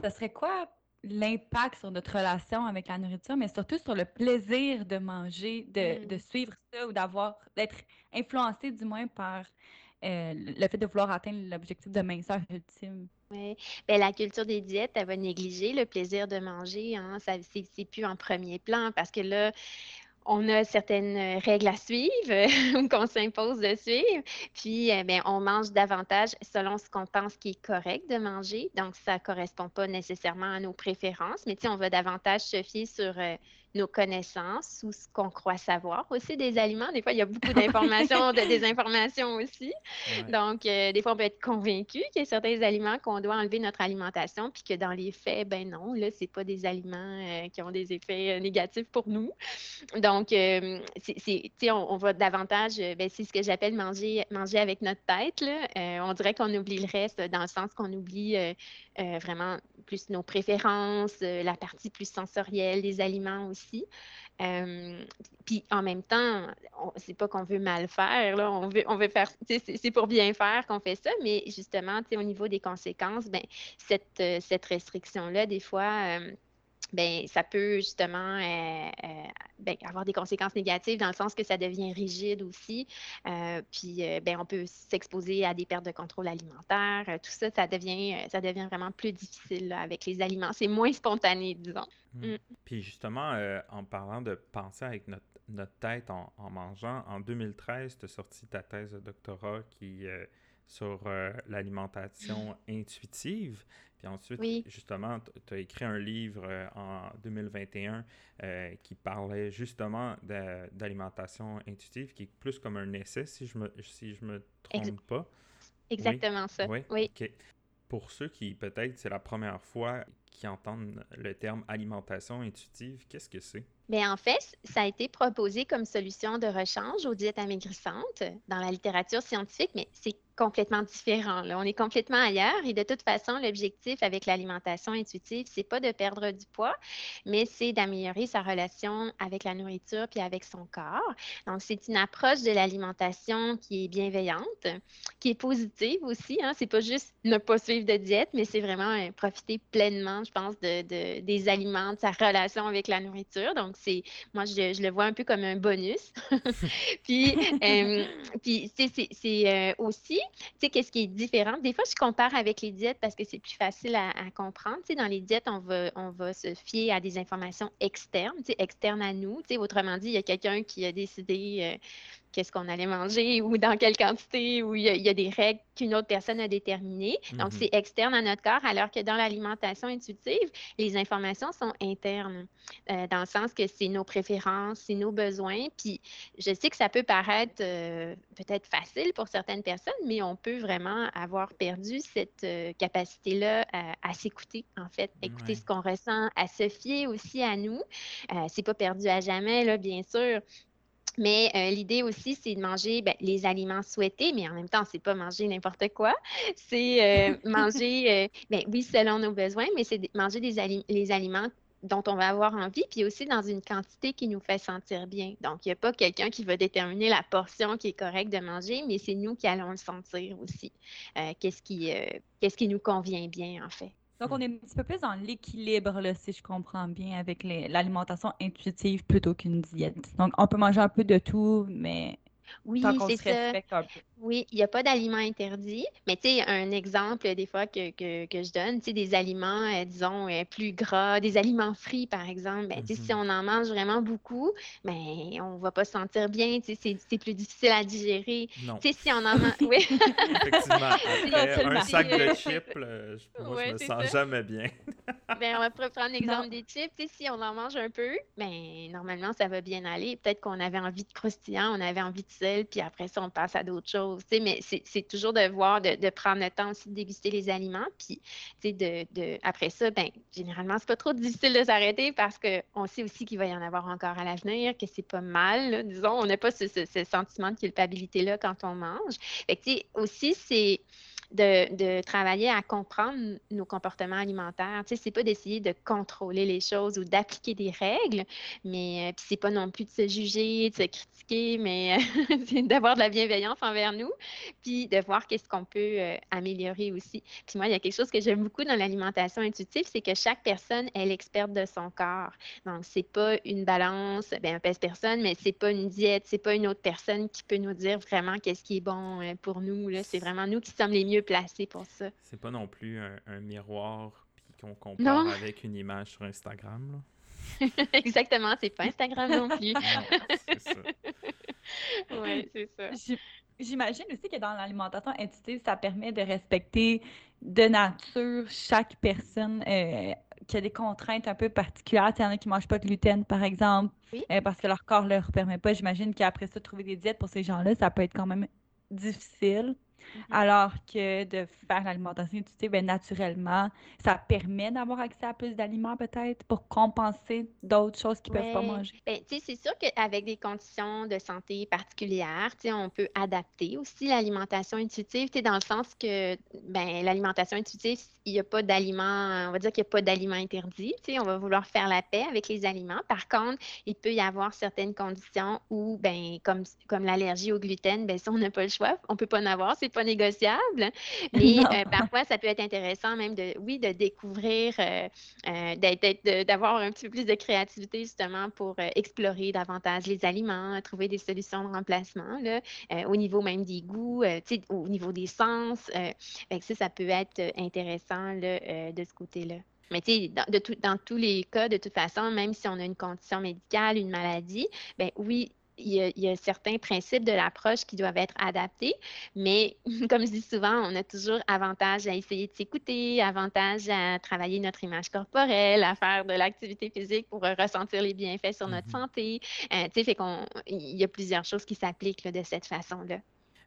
ça serait quoi l'impact sur notre relation avec la nourriture, mais surtout sur le plaisir de manger, de, Mm. de suivre ça ou d'avoir, d'être influencé du moins par euh, le fait de vouloir atteindre l'objectif de minceur ultime? Oui. Ben, la culture des diètes, elle va négliger le plaisir de manger. Hein. Ça, c'est plus en premier plan parce que là, on a certaines euh, règles à suivre qu'on s'impose de suivre. Puis, eh bien, on mange davantage selon ce qu'on pense qui est correct de manger. Donc, ça ne correspond pas nécessairement à nos préférences, mais on va davantage se fier sur euh, nos connaissances ou ce qu'on croit savoir aussi des aliments. Des fois, il y a beaucoup d'informations, de désinformations aussi. Ouais. Donc, euh, des fois, on peut être convaincu qu'il y a certains aliments qu'on doit enlever de notre alimentation, puis que dans les faits, ben non, là, c'est pas des aliments euh, qui ont des effets euh, négatifs pour nous. Donc, euh, c'est, c'est- tu sais, on, on va davantage, ben, c'est ce que j'appelle manger, manger avec notre tête. Là. On dirait qu'on oublie le reste dans le sens qu'on oublie vraiment plus nos préférences, la partie plus sensorielle des aliments aussi. Euh, puis en même temps, c'est pas qu'on veut mal faire, on veut, faire, c'est pour bien faire qu'on fait ça, mais justement, au niveau des conséquences, ben, cette, euh, restriction-là, des fois, euh, ben, ça peut justement euh, euh, ben, avoir des conséquences négatives dans le sens que ça devient rigide aussi. Euh, puis ben, on peut s'exposer à des pertes de contrôle alimentaire. Tout ça, ça devient, ça devient vraiment plus difficile là, avec les aliments. C'est moins spontané, disons. Mm. Puis justement, en parlant de penser avec notre, notre tête en, en mangeant, en 2013, tu as sorti ta thèse de doctorat qui, euh, sur l'alimentation intuitive. Puis ensuite, justement, tu as écrit un livre en 2021 qui parlait justement d'alimentation intuitive, qui est plus comme un essai, si je me, si je me trompe pas. Exactement ça. Oui. oui. Pour ceux qui, peut-être, c'est la première fois qui entendent le terme alimentation intuitive, qu'est-ce que c'est? Bien, en fait, ça a été proposé comme solution de rechange aux diètes amaigrissantes dans la littérature scientifique, mais c'est complètement différent. Là. On est complètement ailleurs et de toute façon, l'objectif avec l'alimentation intuitive, c'est pas de perdre du poids, mais c'est d'améliorer sa relation avec la nourriture puis avec son corps. Donc, c'est une approche de l'alimentation qui est bienveillante, qui est positive aussi. Hein. C'est pas juste ne pas suivre de diète, mais c'est vraiment euh, profiter pleinement, je pense, de, de, des aliments, de sa relation avec la nourriture. Donc, c'est, moi, je, je, le vois un peu comme un bonus. puis, euh, puis c'est euh, aussi tu sais, qu'est-ce qui est différent? Des fois, je compare avec les diètes parce que c'est plus facile à, comprendre. Tu dans les diètes, on va, se fier à des informations externes, tu externes à nous. Tu autrement dit, il y a quelqu'un qui a décidé euh, qu'est-ce qu'on allait manger ou dans quelle quantité, ou il y a, des règles qu'une autre personne a déterminées. Donc, mhm. c'est externe à notre corps, alors que dans l'alimentation intuitive, les informations sont internes, euh, dans le sens que c'est nos préférences, c'est nos besoins. Puis, je sais que ça peut paraître euh, peut-être facile pour certaines personnes, mais on peut vraiment avoir perdu cette euh, capacité-là à, s'écouter, en fait, écouter ce qu'on ressent, à se fier aussi à nous. c'est pas perdu à jamais, là, bien sûr. Mais euh, l'idée aussi, c'est de manger ben, les aliments souhaités, mais en même temps, c'est pas manger n'importe quoi. C'est euh, manger, euh, ben, oui, selon nos besoins, mais c'est manger des les aliments dont on va avoir envie, puis aussi dans une quantité qui nous fait sentir bien. Donc, il n'y a pas quelqu'un qui va déterminer la portion qui est correcte de manger, mais c'est nous qui allons le sentir aussi. qu'est-ce qui, qu'est-ce qui nous convient bien, en fait. Donc, on est un petit peu plus dans l'équilibre, si je comprends bien, avec l'alimentation intuitive plutôt qu'une diète. Donc, on peut manger un peu de tout, mais oui, c'est ça. Oui, il n'y a pas d'aliments interdits, mais tu sais, un exemple des fois que, que, je donne, tu sais, des aliments, euh, disons, euh, plus gras, des aliments frits, par exemple, ben, si mm-hmm. on en mange vraiment beaucoup, ben, on ne va pas se sentir bien, c'est plus difficile à digérer. Non. Tu sais, si on en mange... Oui. Effectivement. un sac de chips, moi, je me sens jamais bien. ben, on va prendre l'exemple des chips. Tu sais, si on en mange un peu, ben, normalement, ça va bien aller. Peut-être qu'on avait envie de croustillant, on avait envie de puis après ça, on passe à d'autres choses. Mais c'est toujours de voir, de, prendre le temps aussi de déguster les aliments. Puis de, de, après ça, ben, généralement, c'est pas trop difficile de s'arrêter parce qu'on sait aussi qu'il va y en avoir encore à l'avenir, que c'est pas mal. disons, on n'a pas ce, ce, sentiment de culpabilité-là quand on mange. Aussi, c'est de, travailler à comprendre nos comportements alimentaires. Tu sais, c'est pas d'essayer de contrôler les choses ou d'appliquer des règles, mais euh, c'est pas non plus de se juger, de se critiquer, mais c'est d'avoir de la bienveillance envers nous, puis de voir qu'est-ce qu'on peut euh, améliorer aussi. Puis moi, il y a quelque chose que j'aime beaucoup dans l'alimentation intuitive, c'est que chaque personne est l'experte de son corps. Donc, c'est pas une balance, ben, un pèse-personne, mais c'est pas une diète, c'est pas une autre personne qui peut nous dire vraiment qu'est-ce qui est bon euh, pour nous. C'est vraiment nous qui sommes les mieux placé pour ça. C'est pas non plus un, miroir puis qu'on compare avec une image sur Instagram. Exactement, c'est pas Instagram non plus. c'est ça. oui, c'est ça. J'imagine aussi que dans l'alimentation intuitive, ça permet de respecter de nature chaque personne euh, qui a des contraintes un peu particulières. Il y en a qui ne mangent pas de gluten, par exemple, euh, parce que leur corps ne leur permet pas. J'imagine qu'après ça, trouver des diètes pour ces gens-là, ça peut être quand même difficile. Mm-hmm. Alors que de faire l'alimentation intuitive, ben, naturellement, ça permet d'avoir accès à plus d'aliments peut-être pour compenser d'autres choses qu'ils ne peuvent pas manger. Ben, c'est sûr qu'avec des conditions de santé particulières, on peut adapter aussi l'alimentation intuitive, dans le sens que ben, l'alimentation intuitive, il n'y a pas d'aliments, on va dire qu'il n'y a pas d'aliments interdits. On va vouloir faire la paix avec les aliments. Par contre, il peut y avoir certaines conditions où, ben, comme, comme l'allergie au gluten, ben, si on n'a pas le choix, on ne peut pas en avoir, c'est pas négociable. Mais euh, parfois, ça peut être intéressant même de, oui, de découvrir, euh, euh, d'avoir un petit peu plus de créativité justement pour explorer davantage les aliments, trouver des solutions de remplacement là, au niveau même des goûts, au niveau des sens. ça, ça peut être intéressant de ce côté-là. Mais tu sais, dans, tous les cas, de toute façon, même si on a une condition médicale, une maladie, ben oui, il y, a, certains principes de l'approche qui doivent être adaptés, mais comme je dis souvent, on a toujours avantage à essayer de s'écouter, avantage à travailler notre image corporelle, à faire de l'activité physique pour ressentir les bienfaits sur notre mm-hmm. santé. Euh, tu sais, fait qu'on, il y a plusieurs choses qui s'appliquent de cette façon-là.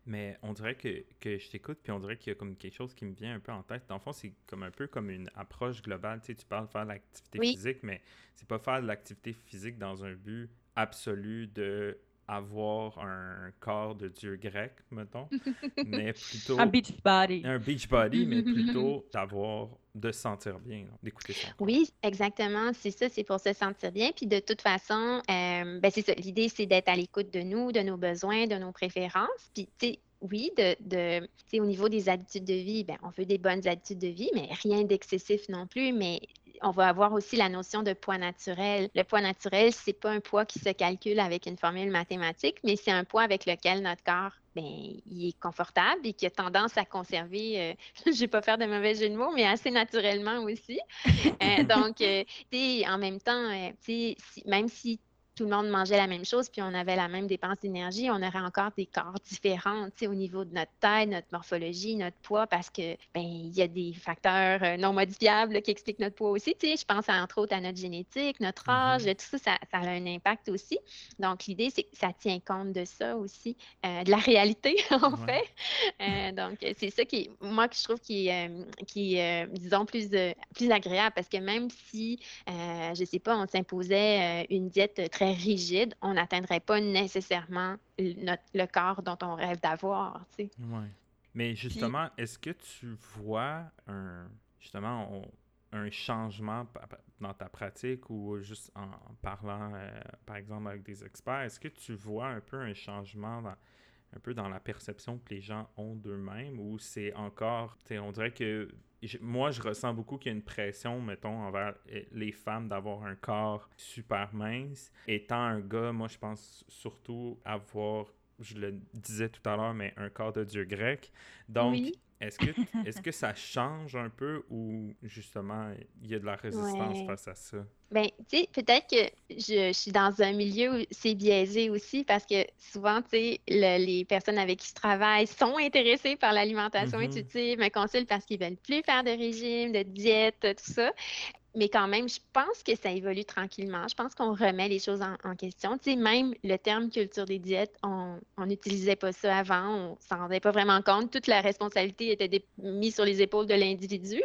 Mais on dirait que, que je t'écoute, puis on dirait qu'il y a comme quelque chose qui me vient un peu en tête. Dans le fond, c'est comme un peu comme une approche globale. Tu sais, tu parles de faire de l'activité physique, mais c'est pas faire de l'activité physique dans un but absolu de avoir un corps de dieu grec, mettons, mais plutôt... Un beach body. Un beach body, mais plutôt d'avoir, de se sentir bien, d'écouter ça. Oui, exactement, c'est ça, c'est pour se sentir bien. Puis de toute façon, euh, ben c'est ça, l'idée, c'est d'être à l'écoute de nous, de nos besoins, de nos préférences. Puis, tu sais, oui, de, au niveau des habitudes de vie, ben, on veut des bonnes habitudes de vie, mais rien d'excessif non plus. Mais on va avoir aussi la notion de poids naturel. Le poids naturel, c'est pas un poids qui se calcule avec une formule mathématique, mais c'est un poids avec lequel notre corps, ben, il est confortable et qui a tendance à conserver, euh, je vais pas faire de mauvais jeu de mots, mais assez naturellement aussi. Euh, donc, euh, en même temps, même si tout le monde mangeait la même chose, puis on avait la même dépense d'énergie, on aurait encore des corps différents au niveau de notre taille, notre morphologie, notre poids, parce que ben il y a des facteurs euh, non modifiables qui expliquent notre poids aussi. Je pense entre autres à notre génétique, notre mm-hmm. âge, tout ça, ça, a un impact aussi. Donc, l'idée, c'est que ça tient compte de ça aussi, euh, de la réalité, en fait. Euh, donc, c'est ça qui, moi, que je trouve qui, qui disons, plus, plus agréable, parce que même si, je ne sais pas, on s'imposait une diète très rigide, on n'atteindrait pas nécessairement le corps dont on rêve d'avoir. Tu Mais justement, est-ce que tu vois un justement un changement dans ta pratique ou juste en parlant, euh, par exemple, avec des experts, est-ce que tu vois un peu un changement un peu dans la perception que les gens ont d'eux-mêmes ou c'est encore, on dirait que moi, je ressens beaucoup qu'il y a une pression, mettons, envers eh, les femmes d'avoir un corps super mince. Étant un gars, moi, je pense surtout avoir, je le disais tout à l'heure, mais un corps de dieu grec. Donc, est-ce que, est que ça change un peu ou justement il y a de la résistance face à ça? Bien, tu sais, peut-être que je, suis dans un milieu où c'est biaisé aussi parce que souvent, tu sais, les personnes avec qui je travaille sont intéressées par l'alimentation mm-hmm. intuitive, me consultent parce qu'ils veulent plus faire de régime, de diète, tout ça mais quand même, je pense que ça évolue tranquillement. Je pense qu'on remet les choses en, question. Tu sais, même le terme culture des diètes, on n'utilisait pas ça avant, on s'en rendait pas vraiment compte. Toute la responsabilité était mise sur les épaules de l'individu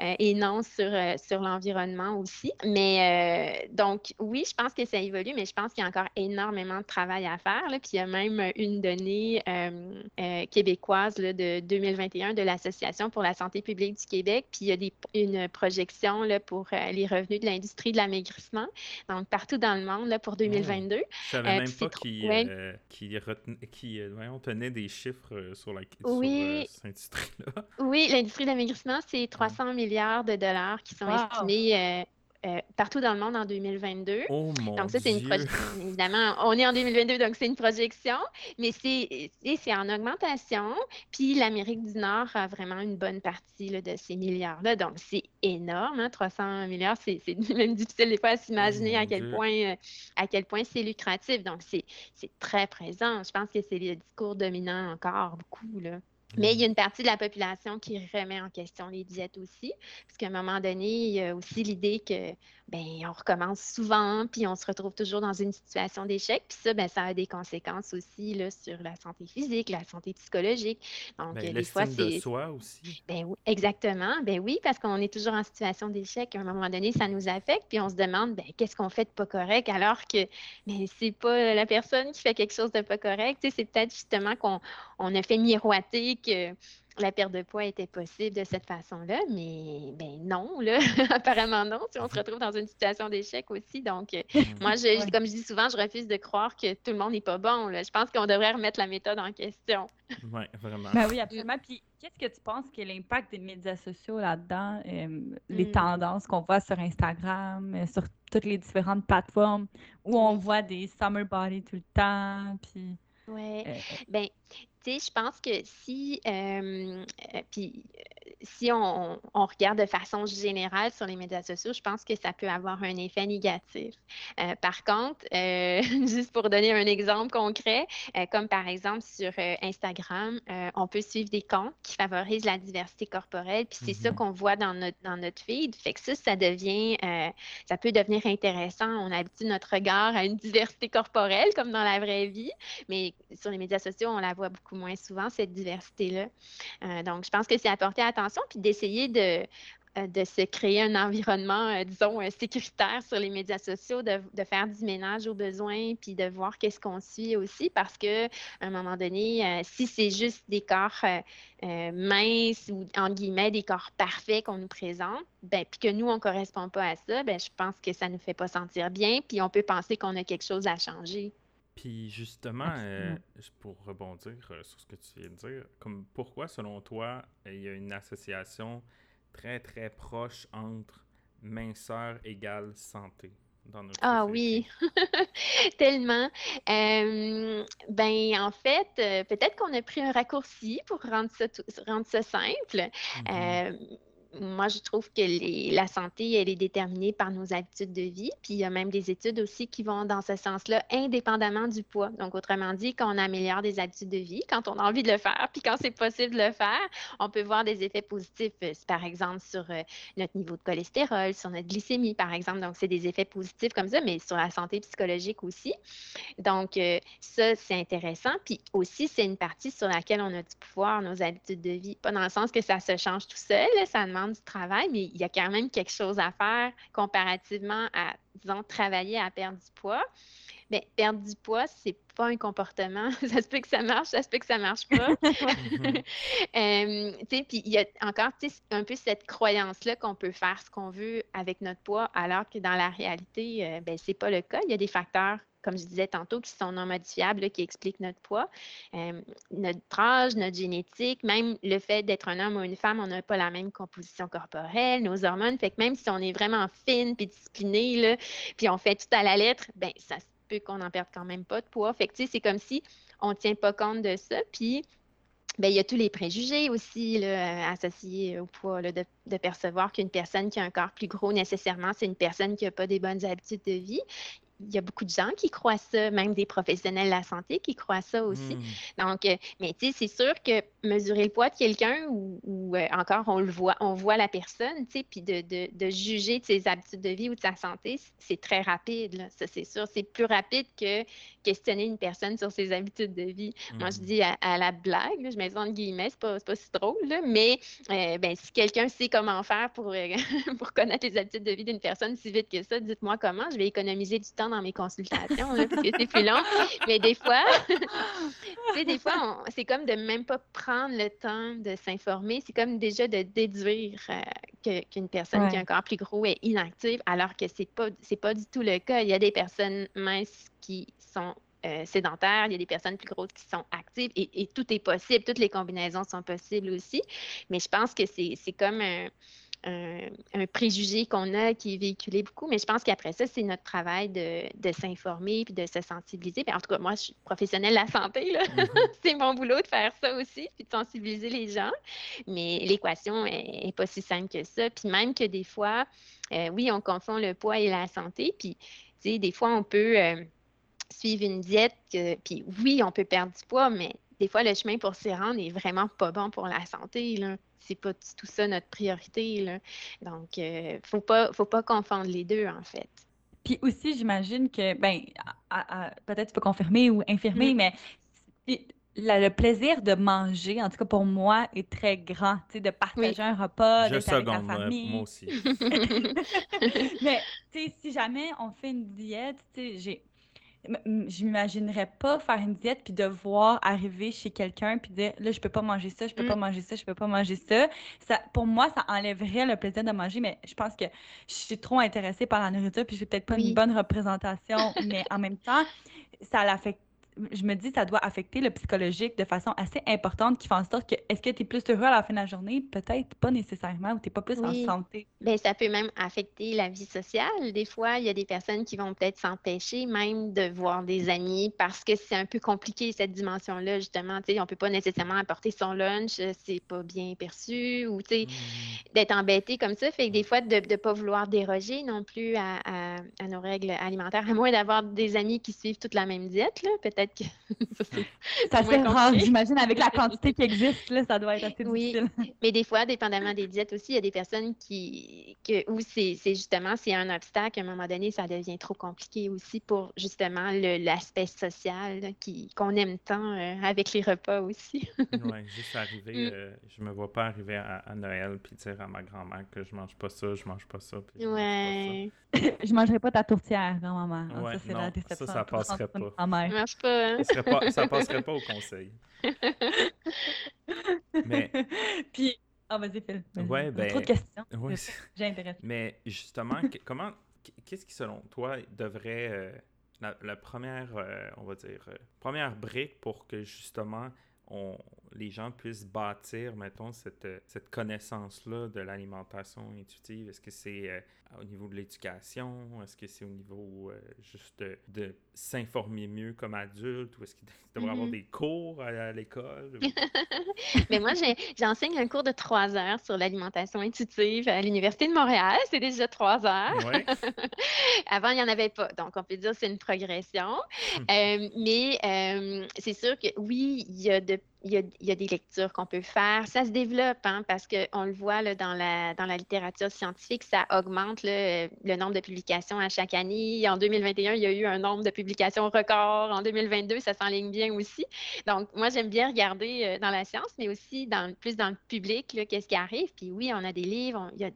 euh, et non sur, euh, sur l'environnement aussi. Mais euh, donc, oui, je pense que ça évolue, mais je pense qu'il y a encore énormément de travail à faire. Là. Puis il y a même une donnée québécoise de 2021 de l'Association pour la santé publique du Québec. Puis il y a des, une projection là, pour pour euh, les revenus de l'industrie de l'amaigrissement, donc partout dans le monde là, pour 2022. Je savais euh, même pas qui, euh, qui, qui tenait des chiffres sur, la, oui. cette industrie-là. Oui, l'industrie de l'amaigrissement, c'est 300 milliards de dollars qui sont estimés euh, partout dans le monde en 2022. Oh donc ça, c'est une projection. Évidemment, on est en 2022, donc c'est une projection, mais c'est en augmentation. Puis l'Amérique du Nord a vraiment une bonne partie là, de ces milliards-là. Donc c'est énorme, hein, 300 milliards, c'est même difficile des fois à s'imaginer oh à, quel point, euh, à quel point c'est lucratif. Donc c'est très présent. Je pense que c'est le discours dominant encore beaucoup. Là. Mais il y a une partie de la population qui remet en question les diètes aussi, parce qu'à un moment donné, il y a aussi l'idée que ben on recommence souvent, puis on se retrouve toujours dans une situation d'échec, puis ça, ben, ça a des conséquences aussi là, sur la santé physique, la santé psychologique. Donc, ben, des fois, c'est. de soi aussi. Ben, oui, exactement. Ben oui, parce qu'on est toujours en situation d'échec. À un moment donné, ça nous affecte, puis on se demande, ben, qu'est-ce qu'on fait de pas correct, alors que ben, c'est pas la personne qui fait quelque chose de pas correct. Tu sais, c'est peut-être justement qu'on on a fait miroiter que la perte de poids était possible de cette façon-là, mais ben non, là, apparemment non. Si on se retrouve dans une situation d'échec aussi. Donc, euh, moi, je, comme je dis souvent, je refuse de croire que tout le monde n'est pas bon. Là. Je pense qu'on devrait remettre la méthode en question. Oui, vraiment. Ben oui, absolument. Puis, qu'est-ce que tu penses que l'impact des médias sociaux là-dedans, euh, les hmm. tendances qu'on voit sur Instagram, euh, sur toutes les différentes plateformes, où on voit des summer body tout le temps, puis... Oui. Ben, tu sais, je pense que si, euh, euh, puis, si on, on, regarde de façon générale sur les médias sociaux, je pense que ça peut avoir un effet négatif. par contre, juste pour donner un exemple concret, comme par exemple sur Instagram, on peut suivre des comptes qui favorisent la diversité corporelle, puis c'est ça mm-hmm. qu'on voit dans notre, dans notre feed. Fait que ça, ça devient, ça peut devenir intéressant. On habitue notre regard à une diversité corporelle, comme dans la vraie vie, mais sur les médias sociaux, on la voit beaucoup moins souvent, cette diversité-là. Euh, donc, je pense que c'est à porter attention, puis d'essayer de, euh, de se créer un environnement, euh, disons, sécuritaire sur les médias sociaux, de, faire du ménage aux besoins, puis de voir qu'est-ce qu'on suit aussi, parce que un moment donné, si c'est juste des corps minces ou, en guillemets, des corps parfaits qu'on nous présente, ben, puis que nous, on ne correspond pas à ça, ben, je pense que ça ne nous fait pas sentir bien, puis on peut penser qu'on a quelque chose à changer. Puis justement, euh, pour rebondir euh, sur ce que tu viens de dire, comme pourquoi selon toi il y a une association très très proche entre minceur égale santé dans notre Ah oui, tellement. ben en fait, euh, peut-être qu'on a pris un raccourci pour rendre ça, rendre ça simple. Mm-hmm moi, je trouve que la santé, elle est déterminée par nos habitudes de vie. Puis il y a même des études aussi qui vont dans ce sens-là, indépendamment du poids. Donc, autrement dit, quand on améliore des habitudes de vie, quand on a envie de le faire, puis quand c'est possible de le faire, on peut voir des effets positifs, euh, par exemple, sur euh, notre niveau de cholestérol, sur notre glycémie, par exemple. Donc, c'est des effets positifs comme ça, mais sur la santé psychologique aussi. Donc, euh, ça, c'est intéressant. Puis aussi, c'est une partie sur laquelle on a du pouvoir, nos habitudes de vie. Pas dans le sens que ça se change tout seul, ça demande du travail, mais il y a quand même quelque chose à faire comparativement à, disons, travailler à perdre du poids. Mais perdre du poids, c'est pas un comportement. ça se peut que ça marche, ça se peut que ça marche pas. euh, puis il y a encore un peu cette croyance-là qu'on peut faire ce qu'on veut avec notre poids, alors que dans la réalité, euh, ben, c'est pas le cas. Il y a des facteurs comme je disais tantôt, qui sont non modifiables, qui expliquent notre poids, euh, notre âge, notre génétique, même le fait d'être un homme ou une femme, on n'a pas la même composition corporelle, nos hormones. Fait que même si on est vraiment fine puis discipliné, puis on fait tout à la lettre, ben ça se peut qu'on n'en perde quand même pas de poids. Fait que c'est comme si on ne tient pas compte de ça. Puis ben, il y a tous les préjugés aussi associés au poids, de, de, percevoir qu'une personne qui a un corps plus gros, nécessairement, c'est une personne qui n'a pas des bonnes habitudes de vie il y a beaucoup de gens qui croient ça, même des professionnels de la santé qui croient ça aussi. Hmm. Donc, euh, mais tu sais, c'est sûr que mesurer le poids de quelqu'un ou, euh, encore on le voit, on voit la personne, tu sais, puis de, de, de, juger de ses habitudes de vie ou de sa santé, c'est très rapide, là. ça c'est sûr. C'est plus rapide que questionner une personne sur ses habitudes de vie. Moi, je hmm. dis à, la blague, je mets ça en guillemets, c'est pas, pas si drôle, là, mais euh, ben, si quelqu'un sait comment faire pour, pour connaître les habitudes de vie d'une personne si vite que ça, dites-moi comment, je vais économiser du temps dans mes consultations, parce que c'est plus long. Mais des fois, des fois, c'est comme de même pas prendre le temps de s'informer. C'est comme déjà de déduire euh, qu'une personne qui a un corps plus gros est inactive, alors que c'est pas, c'est pas du tout le cas. Il y a des personnes minces qui sont euh, sédentaires, il y a des personnes plus grosses qui sont actives et, et, tout est possible, toutes les combinaisons sont possibles aussi. Mais je pense que c'est comme un, un, préjugé qu'on a qui est véhiculé beaucoup, mais je pense qu'après ça, c'est notre travail de, s'informer puis de se sensibiliser. en tout cas, moi, je suis professionnelle de la santé. Mm-hmm. c'est mon boulot de faire ça aussi, puis de sensibiliser les gens. Mais l'équation n'est pas si simple que ça. Puis même que des fois, euh, oui, on confond le poids et la santé. Puis, tu sais, des fois, on peut euh, suivre une diète, puis oui, on peut perdre du poids, mais des fois, le chemin pour s'y rendre n'est vraiment pas bon pour la santé. Là c'est pas tout ça notre priorité. Là. Donc, il euh, ne faut pas, faut pas confondre les deux, en fait. Puis aussi, j'imagine que, ben, peut-être tu peux confirmer ou infirmer, mm. mais le plaisir de manger, en tout cas pour moi, est très grand, tu sais, de partager un repas, d'être avec la famille. moi aussi. mais, tu sais, si jamais on fait une diète, tu sais, j'ai je m'imaginerais pas faire une diète puis devoir arriver chez quelqu'un puis dire là je peux pas manger ça, je peux pas mm. manger ça, je peux pas manger ça. ça. Pour moi, ça enlèverait le plaisir de manger, mais je pense que je suis trop intéressée par la nourriture puis j'ai peut-être pas une bonne représentation, mais en même temps, ça l'affecte je me dis ça doit affecter le psychologique de façon assez importante qui fait en sorte que est-ce que tu es plus heureux à la fin de la journée? Peut-être pas nécessairement, ou tu n'es pas plus en santé. Bien, ça peut même affecter la vie sociale. Des fois, il y a des personnes qui vont peut-être s'empêcher même de voir des amis parce que c'est un peu compliqué cette dimension-là, justement. Tu sais, on peut pas nécessairement apporter son lunch, c'est pas bien perçu, ou tu sais, mmh. d'être embêté comme ça. Fait que des fois, de ne pas vouloir déroger non plus à, à, nos règles alimentaires, à moins d'avoir des amis qui suivent toute la même diète, là. Peut-être que ça c'est rare, j'imagine, avec la quantité qui existe, là, ça doit être assez difficile. Mais des fois, dépendamment des diètes aussi, il y a des personnes qui, que, où c'est justement, c'est un obstacle, à un moment donné, ça devient trop compliqué aussi pour justement l'aspect social qu'on aime tant euh, avec les repas aussi. oui, juste arriver, mm. euh, je me vois pas arriver à, Noël puis dire à ma grand-mère que je mange pas ça, je mange pas ça. Puis ouais. je mangerai pas ta tourtière, grand-maman. Ah, ouais, ça, non, ça, ça passerait pas. Ça marche pas. Hein? Ça, pas, ça passerait pas au conseil. Mais. Puis, ah, vas-y, Phil. Ouais, ben. Trop de questions. Ouais, J'ai Mais justement, comment, qu'est-ce qui, selon toi, devrait. Euh, la, première, euh, on va dire, euh, première brique pour que justement on, les gens puissent bâtir, mettons, cette, cette connaissance-là de l'alimentation intuitive? Est-ce que c'est euh, au niveau de l'éducation? Est-ce que c'est au niveau euh, juste de, s'informer mieux comme adulte? Ou est-ce qu'il devrait y avoir mm-hmm. des cours à, l'école? Mais moi, j'enseigne un cours de trois heures sur l'alimentation intuitive à l'Université de Montréal. C'est déjà trois heures. Avant, il n'y en avait pas. Donc, on peut dire que c'est une progression. Euh, mais c'est sûr que oui, il y a de il y, a, des lectures qu'on peut faire. Ça se développe, hein, parce qu'on le voit là, dans, la, dans la littérature scientifique, ça augmente le nombre de publications à chaque année. En 2021, il y a eu un nombre de publications record. En 2022, ça s'enligne bien aussi. Donc, moi, j'aime bien regarder euh, dans la science, mais aussi dans, plus dans le public, qu'est-ce qui arrive. Puis oui, on a des livres, il, y a,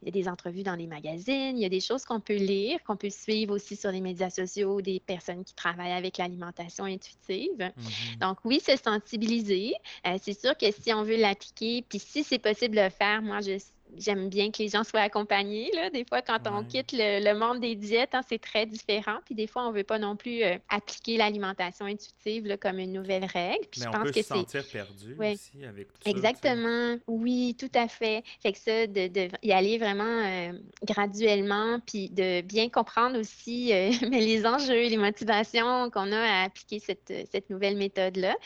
il, y a, des entrevues dans les magazines, il y a des choses qu'on peut lire, qu'on peut suivre aussi sur les médias sociaux, des personnes qui travaillent avec l'alimentation intuitive. Mm-hmm. Donc, oui, se sensibiliser euh, c'est sûr que si on veut l'appliquer, puis si c'est possible de le faire, moi, je j'aime bien que les gens soient accompagnés. Là. Des fois, quand on quitte le, monde des diètes, hein, c'est très différent. Puis des fois, on ne veut pas non plus euh, appliquer l'alimentation intuitive comme une nouvelle règle. Puis Mais on peut se sentir perdu aussi avec tout Exactement. Oui, tout à fait. Fait que ça, de, de y aller vraiment euh, graduellement, puis de bien comprendre aussi euh, les enjeux, les motivations qu'on a à appliquer cette, cette nouvelle méthode-là,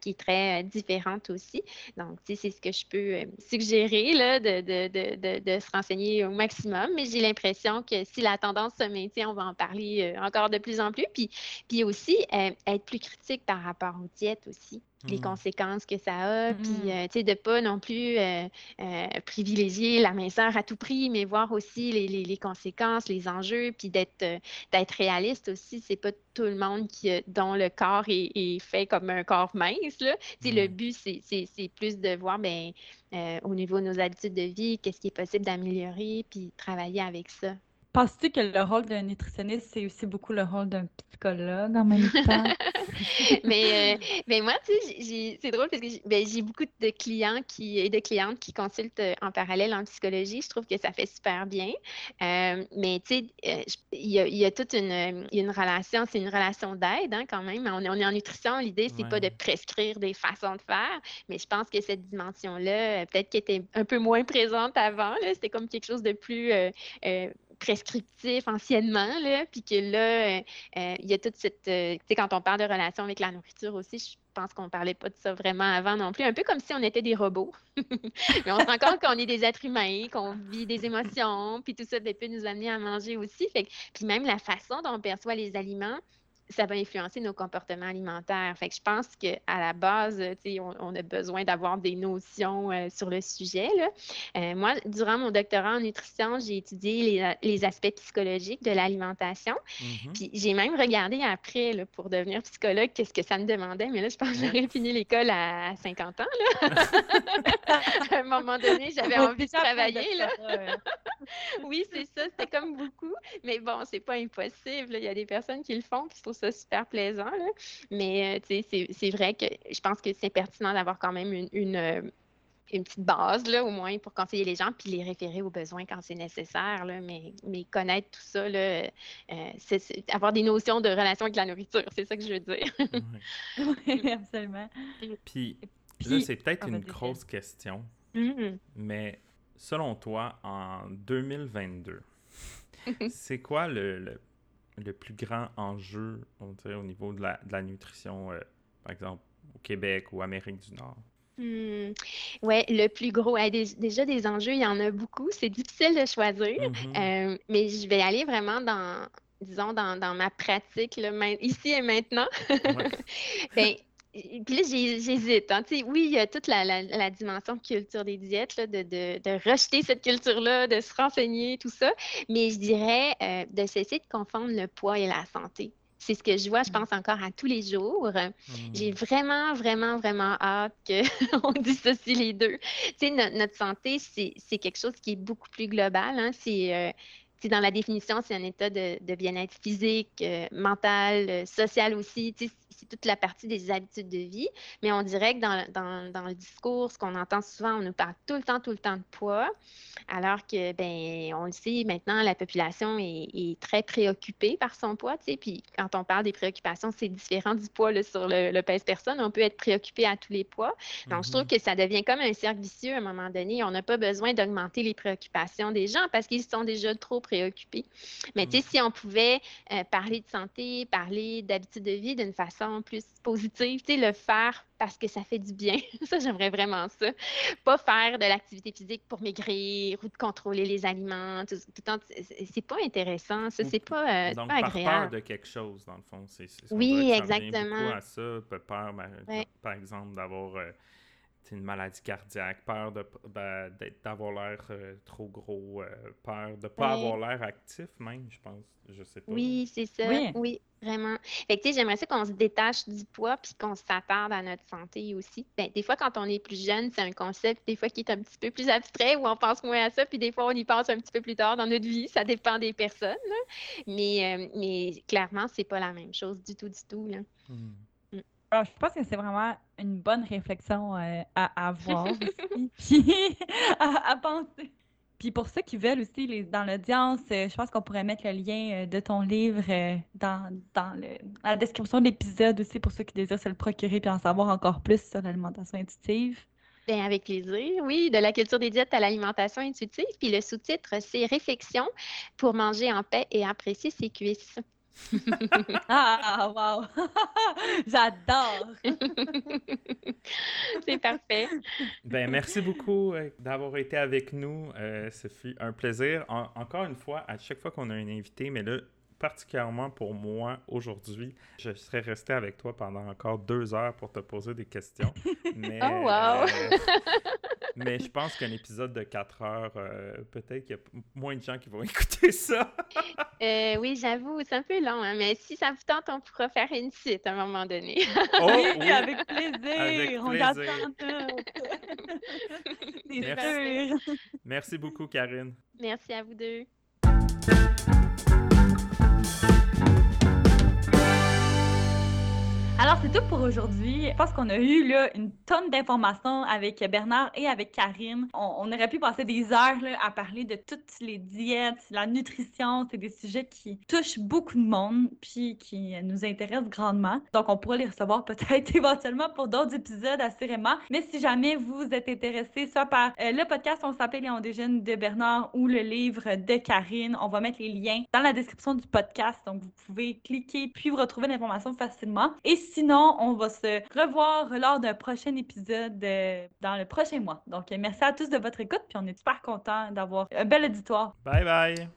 qui est très différente aussi. Donc, c'est ce que je peux suggérer là, de, de de, se renseigner au maximum, mais j'ai l'impression que si la tendance se maintient, on va en parler euh, encore de plus en plus. Puis, aussi, euh, être plus critique par rapport aux diètes aussi les mmh. conséquences que ça a, puis mmh. euh, tu sais, de pas non plus privilégier la minceur à tout prix, mais voir aussi les, conséquences, les enjeux, puis d'être d'être réaliste aussi. C'est pas tout le monde qui, dont le corps est, fait comme un corps mince. Là. Le but, c'est plus de voir, ben, euh, au niveau de nos habitudes de vie, qu'est-ce qui est possible d'améliorer, puis travailler avec ça. Penses-tu que le rôle d'un nutritionniste, c'est aussi beaucoup le rôle d'un psychologue en même temps? mais, euh, mais moi, tu sais, c'est drôle parce que ben, j'ai beaucoup de clients qui, et de clientes qui consultent euh, en parallèle en psychologie. Je trouve que ça fait super bien. Euh, mais tu sais, il y, a toute une, une relation, c'est une relation d'aide hein, quand même. On est, on est en nutrition. L'idée, c'est pas de prescrire des façons de faire, mais je pense que cette dimension-là, peut-être qu'elle était un peu moins présente avant. C'était comme quelque chose de plus prescriptif anciennement, là, puis que là, euh, euh, il y a toute cette... Euh, tu sais, quand on parle de relation avec la nourriture aussi, je pense qu'on ne parlait pas de ça vraiment avant non plus, un peu comme si on était des robots. Mais on se rend compte qu'on est des êtres humains, qu'on vit des émotions, puis tout ça ben, peut nous amener à manger aussi. Puis même la façon dont on perçoit les aliments, ça va influencer nos comportements alimentaires. Fait que je pense qu'à la base, on, on a besoin d'avoir des notions euh, sur le sujet. Là. Euh, moi, durant mon doctorat en nutrition, j'ai étudié les, aspects psychologiques de l'alimentation. Mm-hmm. Puis j'ai même regardé après là, pour devenir psychologue qu'est-ce que ça me demandait. Mais là, je pense que j'aurais fini l'école à 50 ans. Là. à un moment donné, j'avais envie de travailler. Là. oui, c'est ça. C'était comme beaucoup. Mais bon, c'est pas impossible. Il y a des personnes qui le font qui se ça super plaisant. Mais euh, c'est vrai que je pense que c'est pertinent d'avoir quand même une, euh, une petite base, là, au moins, pour conseiller les gens, puis les référer aux besoins quand c'est nécessaire. Là, mais, mais connaître tout ça, là, euh, c'est, avoir des notions de relation avec la nourriture, c'est ça que je veux dire. oui, absolument. Puis, là, c'est peut-être une grosse question, Mhm. mais selon toi, en 2022, c'est quoi le, le, le plus grand enjeu, on dirait, au niveau de la, de la nutrition, euh, par exemple, au Québec ou Amérique du Nord? Hmm. Ouais, le plus gros. déjà, des enjeux, il y en a beaucoup. C'est difficile de choisir. Mhm. Euh, mais je vais aller vraiment dans, disons, dans, dans ma pratique, là, ici et maintenant. Ouais. Ben, puis là, j'ai- j'hésite. hein. Oui, il y a toute la, la- la dimension culture des diètes, là, de, de- de rejeter cette culture-là, de se renseigner, tout ça. Mais je dirais euh, de cesser de confondre le poids et la santé. C'est ce que je vois, je pense, encore à tous les jours. J'ai Mhm. vraiment, vraiment, vraiment hâte qu'on dissocie les deux. Tu sais, no- notre santé, c'est c'est quelque chose qui est beaucoup plus global. Hein. C'est euh, dans la définition, c'est un état de, de bien-être physique, euh, mental, euh, social aussi. C'est toute la partie des habitudes de vie. Mais on dirait que dans, dans, dans le discours, ce qu'on entend souvent, on nous parle tout le temps, tout le temps de poids. Alors que, ben, on le sait maintenant, la population est, est très préoccupée par son poids. Puis quand on parle des préoccupations, c'est différent du poids là, sur le, le pèse-personne. On peut être préoccupé à tous les poids. Donc, je trouve Mhm. que ça devient comme un cercle vicieux à un moment donné. On n'a pas besoin d'augmenter les préoccupations des gens parce qu'ils sont déjà trop préoccupés. Mais tu sais, si on pouvait euh, parler de santé, parler d'habitudes de vie d'une façon plus positive, tu sais, le faire parce que ça fait du bien. Ça, j'aimerais vraiment ça. Pas faire de l'activité physique pour maigrir ou de contrôler les aliments. Tout, tout le temps, c'est pas intéressant. Ça, c'est pas, euh, Donc, pas par peur de quelque chose, dans le fond. C'est, Oui, ça exactement. beaucoup à ça. Pe- Peur, par, Ouais. par exemple, d'avoir euh, une maladie cardiaque, peur de, ben, d'être- d'avoir l'air euh, trop gros, euh, peur de ne pas avoir l'air actif, même, je pense. Je sais pas. Oui, c'est ça. Oui. Oui, vraiment. Fait que, tu sais, j'aimerais ça qu'on se détache du poids puis qu'on s'attarde à notre santé aussi. Ben, des fois, quand on est plus jeune, c'est un concept, des fois, qui est un petit peu plus abstrait où on pense moins à ça, puis des fois, on y pense un petit peu plus tard dans notre vie. Ça dépend des personnes, là. Mais, euh, mais clairement, c'est pas la même chose du tout, du tout, là. Hmm. Alors, je pense que c'est vraiment une bonne réflexion euh, à avoir aussi, puis à, à penser. Puis pour ceux qui veulent aussi, les, dans l'audience, euh, je pense qu'on pourrait mettre le lien euh, de ton livre dans, dans, le, dans la description de l'épisode aussi pour ceux qui désirent se le procurer puis en savoir encore plus sur l'alimentation intuitive. Bien, avec plaisir, oui, de la culture des diètes à l'alimentation intuitive. Puis le sous-titre, c'est Réflexion pour manger en paix et apprécier ses cuisses. Ah, wow! J'adore! c'est parfait. Ben, merci beaucoup euh, d'avoir été avec nous. Euh, ce fut un plaisir. En- encore une fois, à chaque fois qu'on a un invité, mais là, particulièrement pour moi aujourd'hui, je serais resté avec toi pendant encore deux heures pour te poser des questions. Mais, Oh, wow! euh, mais je pense qu'un épisode de quatre heures, euh, peut-être qu'il y a moins de gens qui vont écouter ça. Euh, oui, j'avoue, c'est un peu long, hein, mais si ça vous tente, on pourra faire une suite à un moment donné. Oh, oui, oui. avec plaisir! Avec On plaisir. t'attend Merci. Merci beaucoup, Karine. Merci à vous deux. Alors, c'est tout pour aujourd'hui. Je pense qu'on a eu là, une tonne d'informations avec Bernard et avec Karine. On, on aurait pu passer des heures là, à parler de toutes les diètes, la nutrition. C'est des sujets qui touchent beaucoup de monde puis qui nous intéressent grandement. Donc, on pourra les recevoir peut-être éventuellement pour d'autres épisodes assurément. Mais si jamais vous êtes intéressé soit par euh, le podcast On s'appelle Léon Déjeune de Bernard ou le livre de Karine, on va mettre les liens dans la description du podcast. Donc, vous pouvez cliquer puis vous retrouver l'information facilement. Et sinon, on va se revoir lors d'un prochain épisode euh, dans le prochain mois. Donc, euh, merci à tous de votre écoute, puis on est super contents d'avoir un bel auditoire. Bye bye!